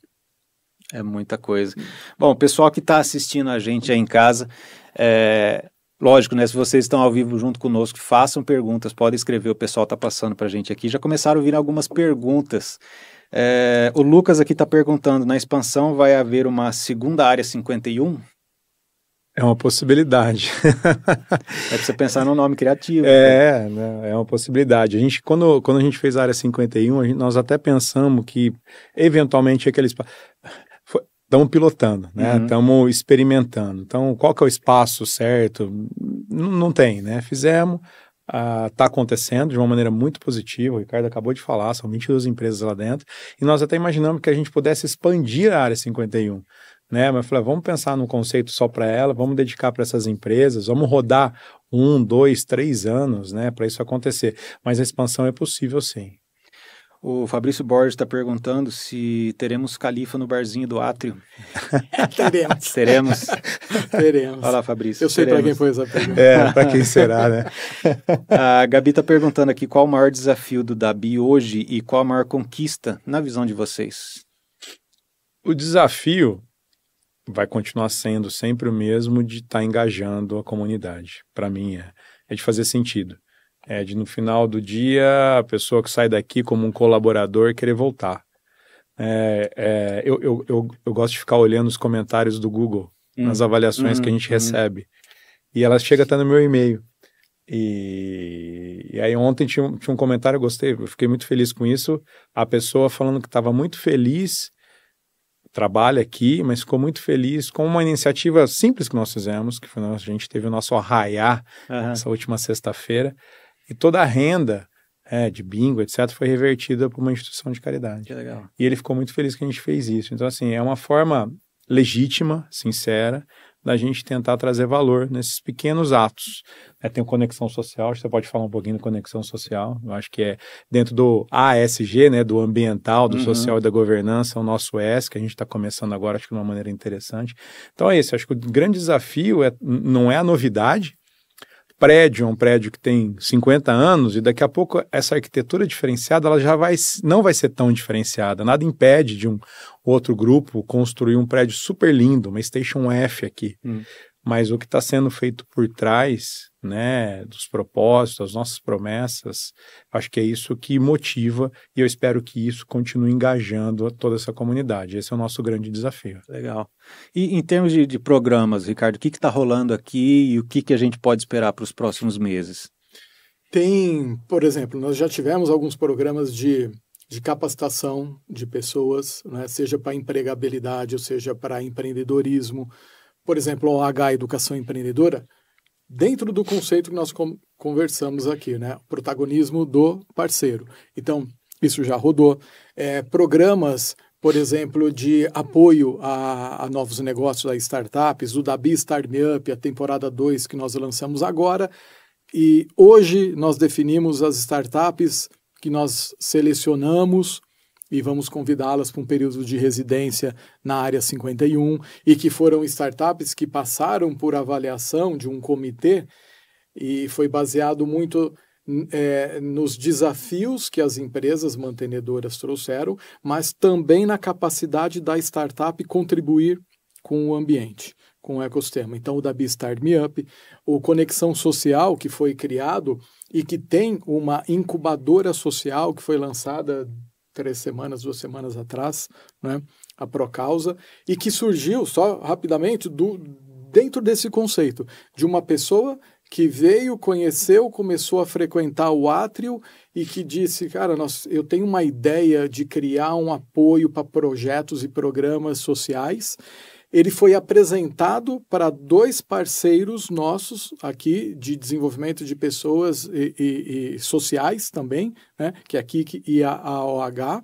É muita coisa. Bom, pessoal que está assistindo a gente aí em casa, é, lógico, né? Se vocês estão ao vivo junto conosco, façam perguntas, podem escrever, o pessoal está passando para a gente aqui. Já começaram a vir algumas perguntas. É, o Lucas aqui está perguntando: na expansão vai haver uma segunda área 51? É uma possibilidade. é para você pensar no nome criativo. É, né? é uma possibilidade. A gente, quando, quando a gente fez a área 51, a gente, nós até pensamos que eventualmente aquele espaço estamos pilotando, né? Estamos uhum. experimentando. Então, qual que é o espaço certo? N não tem, né? Fizemos, está uh, acontecendo de uma maneira muito positiva. O Ricardo acabou de falar, são 22 empresas lá dentro. E nós até imaginamos que a gente pudesse expandir a área 51. Né? Mas eu falei, vamos pensar num conceito só para ela, vamos dedicar para essas empresas, vamos rodar um, dois, três anos, né, para isso acontecer. Mas a expansão é possível sim. O Fabrício Borges está perguntando se teremos califa no barzinho do Átrio. teremos. teremos. teremos. Olha lá, Fabrício. Eu sei para quem foi essa pergunta. É, para quem será, né? a Gabi está perguntando aqui qual o maior desafio do Dabi hoje e qual a maior conquista na visão de vocês. O desafio vai continuar sendo sempre o mesmo de estar tá engajando a comunidade. Para mim, é, é de fazer sentido é de no final do dia a pessoa que sai daqui como um colaborador querer voltar. É, é, eu, eu, eu, eu, gosto de ficar olhando os comentários do Google, hum. nas avaliações hum, que a gente hum. recebe. E ela chega até no meu e-mail. E, e, aí ontem tinha um, tinha um comentário, eu gostei, eu fiquei muito feliz com isso. A pessoa falando que estava muito feliz, trabalha aqui, mas ficou muito feliz com uma iniciativa simples que nós fizemos, que foi a gente teve o nosso arraiar uhum. essa última sexta-feira. E toda a renda é, de bingo, etc., foi revertida para uma instituição de caridade. E ele ficou muito feliz que a gente fez isso. Então, assim, é uma forma legítima, sincera, da gente tentar trazer valor nesses pequenos atos. É, tem conexão social, você pode falar um pouquinho de conexão social, eu acho que é dentro do ASG, né, do ambiental, do uhum. social e da governança, o nosso S, que a gente está começando agora, acho que de uma maneira interessante. Então é isso, acho que o grande desafio é, não é a novidade, prédio é um prédio que tem 50 anos e daqui a pouco essa arquitetura diferenciada ela já vai, não vai ser tão diferenciada. Nada impede de um outro grupo construir um prédio super lindo, uma Station F aqui. Hum mas o que está sendo feito por trás, né, dos propósitos, das nossas promessas, acho que é isso que motiva e eu espero que isso continue engajando toda essa comunidade. Esse é o nosso grande desafio. Legal. E em termos de, de programas, Ricardo, o que está rolando aqui e o que, que a gente pode esperar para os próximos meses? Tem, por exemplo, nós já tivemos alguns programas de, de capacitação de pessoas, né, seja para empregabilidade ou seja para empreendedorismo por exemplo, OH Educação Empreendedora, dentro do conceito que nós conversamos aqui, né? O protagonismo do parceiro. Então, isso já rodou. É, programas, por exemplo, de apoio a, a, novos negócios, a startups, o Dabi Startup, a temporada 2 que nós lançamos agora. E hoje nós definimos as startups que nós selecionamos e vamos convidá-las para um período de residência na área 51 e que foram startups que passaram por avaliação de um comitê e foi baseado muito é, nos desafios que as empresas mantenedoras trouxeram, mas também na capacidade da startup contribuir com o ambiente, com o ecossistema. Então, o Dabi Start Me Up, o Conexão Social, que foi criado e que tem uma incubadora social que foi lançada três semanas, duas semanas atrás, né, a Procausa, e que surgiu, só rapidamente, do, dentro desse conceito, de uma pessoa que veio, conheceu, começou a frequentar o átrio e que disse, cara, nós, eu tenho uma ideia de criar um apoio para projetos e programas sociais. Ele foi apresentado para dois parceiros nossos aqui de desenvolvimento de pessoas e, e, e sociais também, né, que é a KIC e a AOH.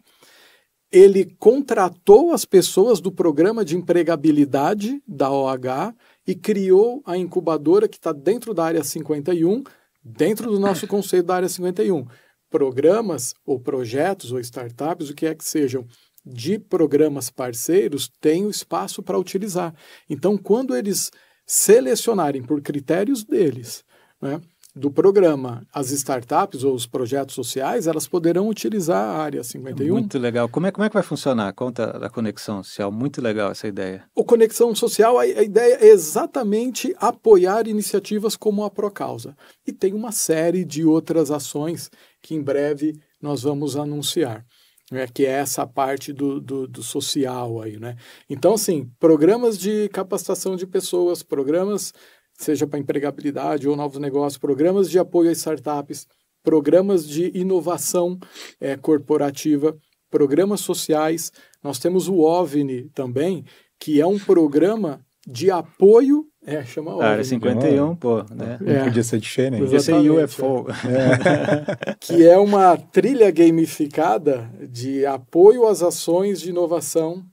Ele contratou as pessoas do programa de empregabilidade da OH e criou a incubadora que está dentro da área 51, dentro do nosso conceito da área 51. Programas ou projetos ou startups, o que é que sejam, de programas parceiros, têm o espaço para utilizar. Então, quando eles selecionarem por critérios deles, né, do programa, as startups ou os projetos sociais, elas poderão utilizar a área 51. Muito legal. Como é, como é que vai funcionar? Conta da conexão social. Muito legal essa ideia. O Conexão Social, a, a ideia é exatamente apoiar iniciativas como a Procausa. E tem uma série de outras ações que em breve nós vamos anunciar. Né, que é essa parte do, do, do, social aí, né? Então, assim, programas de capacitação de pessoas, programas seja para empregabilidade ou novos negócios, programas de apoio a startups, programas de inovação é, corporativa, programas sociais. Nós temos o OVNI também, que é um programa de apoio é, chama OVNI. Área 51, pô, né? É. Podia ser diferente. Podia ser UFO. É. que é uma trilha gamificada de apoio às ações de inovação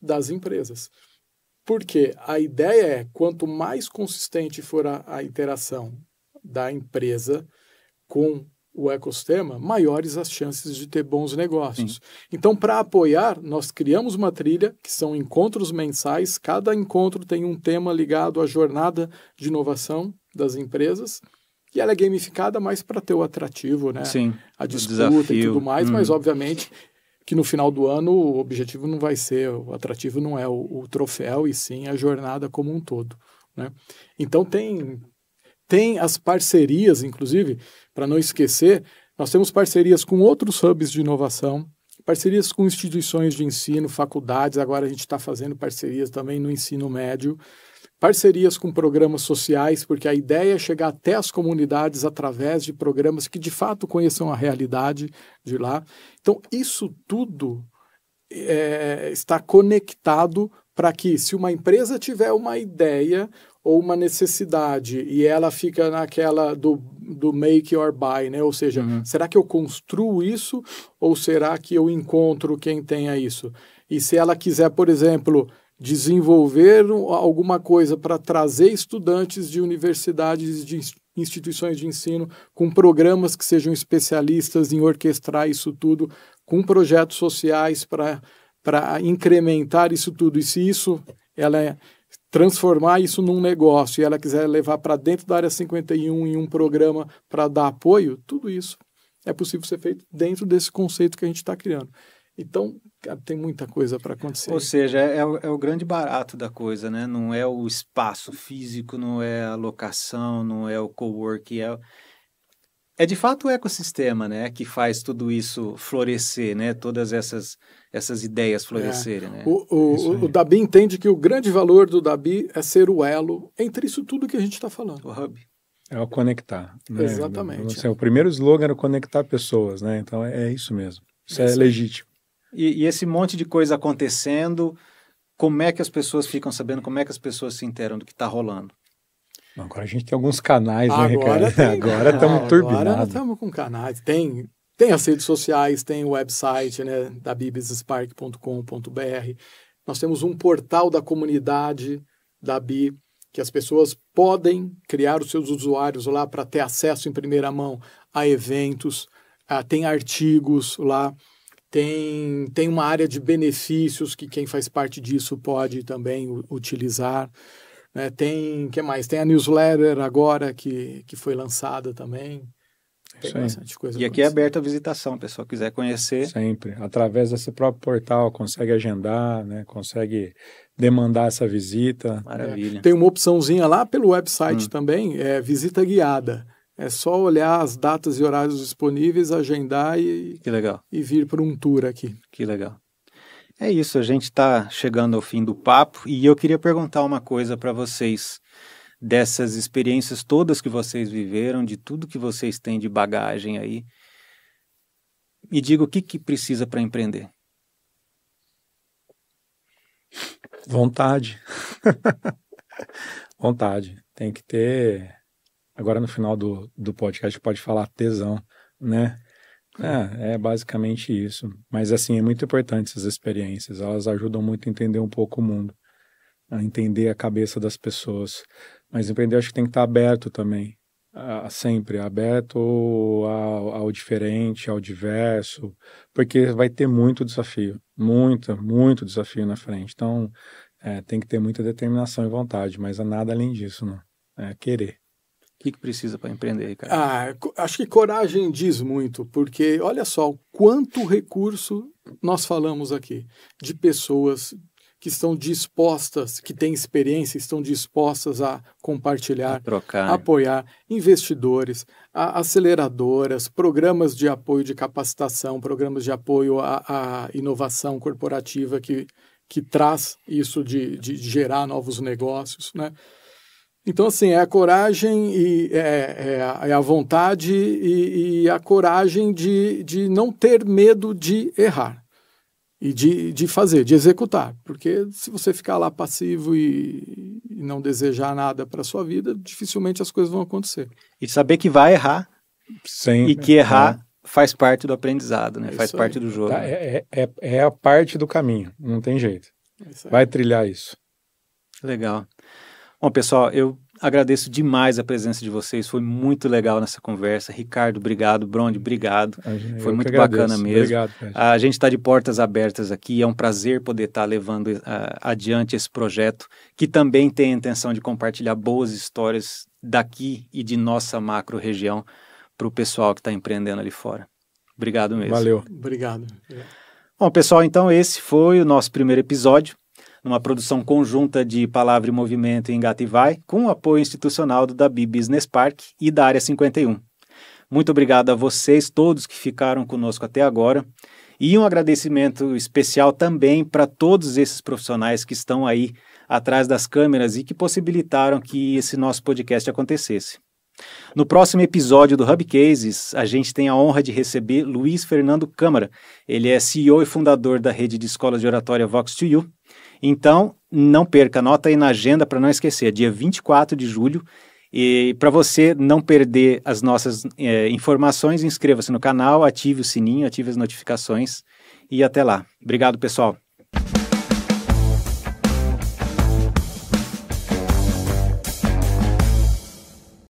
das empresas. Porque a ideia é, quanto mais consistente for a, a interação da empresa com o ecossistema, maiores as chances de ter bons negócios. Sim. Então, para apoiar, nós criamos uma trilha que são encontros mensais. Cada encontro tem um tema ligado à jornada de inovação das empresas. E ela é gamificada mais para ter o atrativo, né? Sim, a disputa e tudo mais, hum. mas obviamente que no final do ano o objetivo não vai ser, o atrativo não é o, o troféu, e sim a jornada como um todo. Né? Então tem, tem as parcerias, inclusive, para não esquecer, nós temos parcerias com outros hubs de inovação, parcerias com instituições de ensino, faculdades, agora a gente está fazendo parcerias também no ensino médio, parcerias com programas sociais, porque a ideia é chegar até as comunidades através de programas que de fato conheçam a realidade de lá. Então, isso tudo é, está conectado para que, se uma empresa tiver uma ideia ou uma necessidade e ela fica naquela do, do make or buy, né? Ou seja, uhum. será que eu construo isso ou será que eu encontro quem tenha isso? E se ela quiser, por exemplo, desenvolver alguma coisa para trazer estudantes de universidades, de instituições de ensino, com programas que sejam especialistas em orquestrar isso tudo, com projetos sociais para incrementar isso tudo. E se isso, ela é transformar isso num negócio e ela quiser levar para dentro da área 51 em um programa para dar apoio, tudo isso é possível ser feito dentro desse conceito que a gente está criando. Então, cara, tem muita coisa para acontecer. Ou seja, é, é, o, é, o, grande barato da coisa, né? Não é o espaço físico, não é a locação, não é o co-work, é, é de fato o ecossistema, né? Que faz tudo isso florescer, né? Todas essas, essas ideias florescerem, é. né? O, o, o, Dabi entende que o grande valor do Dabi é ser o elo entre isso tudo que a gente está falando. O hub. É o conectar. Né? Exatamente. Assim, o primeiro slogan era conectar pessoas, né? Então é, é isso mesmo. Isso é, é legítimo. E, e, esse monte de coisa acontecendo, como é que as pessoas ficam sabendo, como é que as pessoas se interam do que está rolando? Agora a gente tem alguns canais, né, agora Tem, agora estamos turbinados. Agora estamos com canais. Tem, tem as redes sociais, tem o website né, da bibispark.com.br. Nós temos um portal da comunidade da BI, que as pessoas podem criar os seus usuários lá para ter acesso em primeira mão a eventos, uh, tem artigos lá tem, tem uma área de benefícios que quem faz parte disso pode também utilizar. Né? Tem que mais? Tem a newsletter agora que, que foi lançada também. Tem Sim. bastante coisa E aqui é aberto a visitação, o pessoal quiser conhecer. Sempre. Através desse próprio portal, consegue agendar, né? consegue demandar essa visita. Maravilha. Tem uma opçãozinha lá pelo website Hum. também, é visita guiada. É só olhar as datas e horários disponíveis, agendar e, Que legal, e vir para um tour aqui. que legal. É isso, a gente está chegando ao fim do papo e eu queria perguntar uma coisa para vocês. Dessas experiências todas que vocês viveram, de tudo que vocês têm de bagagem aí, me diga o que, que precisa para empreender. Vontade. Vontade. Tem que ter. Agora no final do, do podcast pode falar tesão, né? É, é basicamente isso. Mas assim, é muito importante essas experiências. Elas ajudam muito a entender um pouco o mundo, a entender a cabeça das pessoas. Mas empreender acho que tem que estar aberto também. sempre aberto ao, ao diferente, ao diverso, porque vai ter muito desafio, muito, muito desafio na frente. Então, é, tem que ter muita determinação e vontade, mas nada além disso, não. É querer. O que, que precisa para empreender, Ricardo? Ah, acho que coragem diz muito, porque olha só o quanto recurso nós falamos aqui de pessoas que estão dispostas, que têm experiência, estão dispostas a compartilhar, trocar. apoiar investidores, a- aceleradoras, programas de apoio de capacitação, programas de apoio à, à inovação corporativa que, que traz isso de, de gerar novos negócios, né? Então, assim, é a coragem e é, é a, é a vontade e, e a coragem de, de não ter medo de errar e de, de fazer, de executar. Porque se você ficar lá passivo e, e não desejar nada para sua vida, dificilmente as coisas vão acontecer. E saber que vai errar Sempre. e que errar faz parte do aprendizado, né? É faz parte aí. do jogo. Tá, né? é, é, é- é a parte do caminho, não tem jeito. É. Vai trilhar isso. Legal. Bom, pessoal, eu agradeço demais a presença de vocês. Foi muito legal nessa conversa. Ricardo, obrigado. Bronde, obrigado. Eu Foi que muito bacana mesmo. Obrigado. A gente está de portas abertas aqui. É um prazer poder estar levando ah, adiante esse projeto, que também tem a intenção de compartilhar boas histórias daqui e de nossa macro região para o pessoal que está empreendendo ali fora. Obrigado mesmo. Valeu. Obrigado. Bom, pessoal, então esse foi o nosso primeiro episódio, numa produção conjunta de Palavra e Movimento e Engata e Vai, com o apoio institucional do Dabi Business Park e da Área 51. Muito obrigado a vocês todos que ficaram conosco até agora. E um agradecimento especial também para todos esses profissionais que estão aí atrás das câmeras e que possibilitaram que esse nosso podcast acontecesse. No próximo episódio do Hub Cases, a gente tem a honra de receber Luiz Fernando Câmara. Ele é CEO e fundador da rede de escolas de oratória Vox to You. Então, não perca, anota aí na agenda para não esquecer, dia 24 de julho. E para você não perder as nossas eh, informações, inscreva-se no canal, ative o sininho, ative as notificações e até lá. Obrigado, pessoal.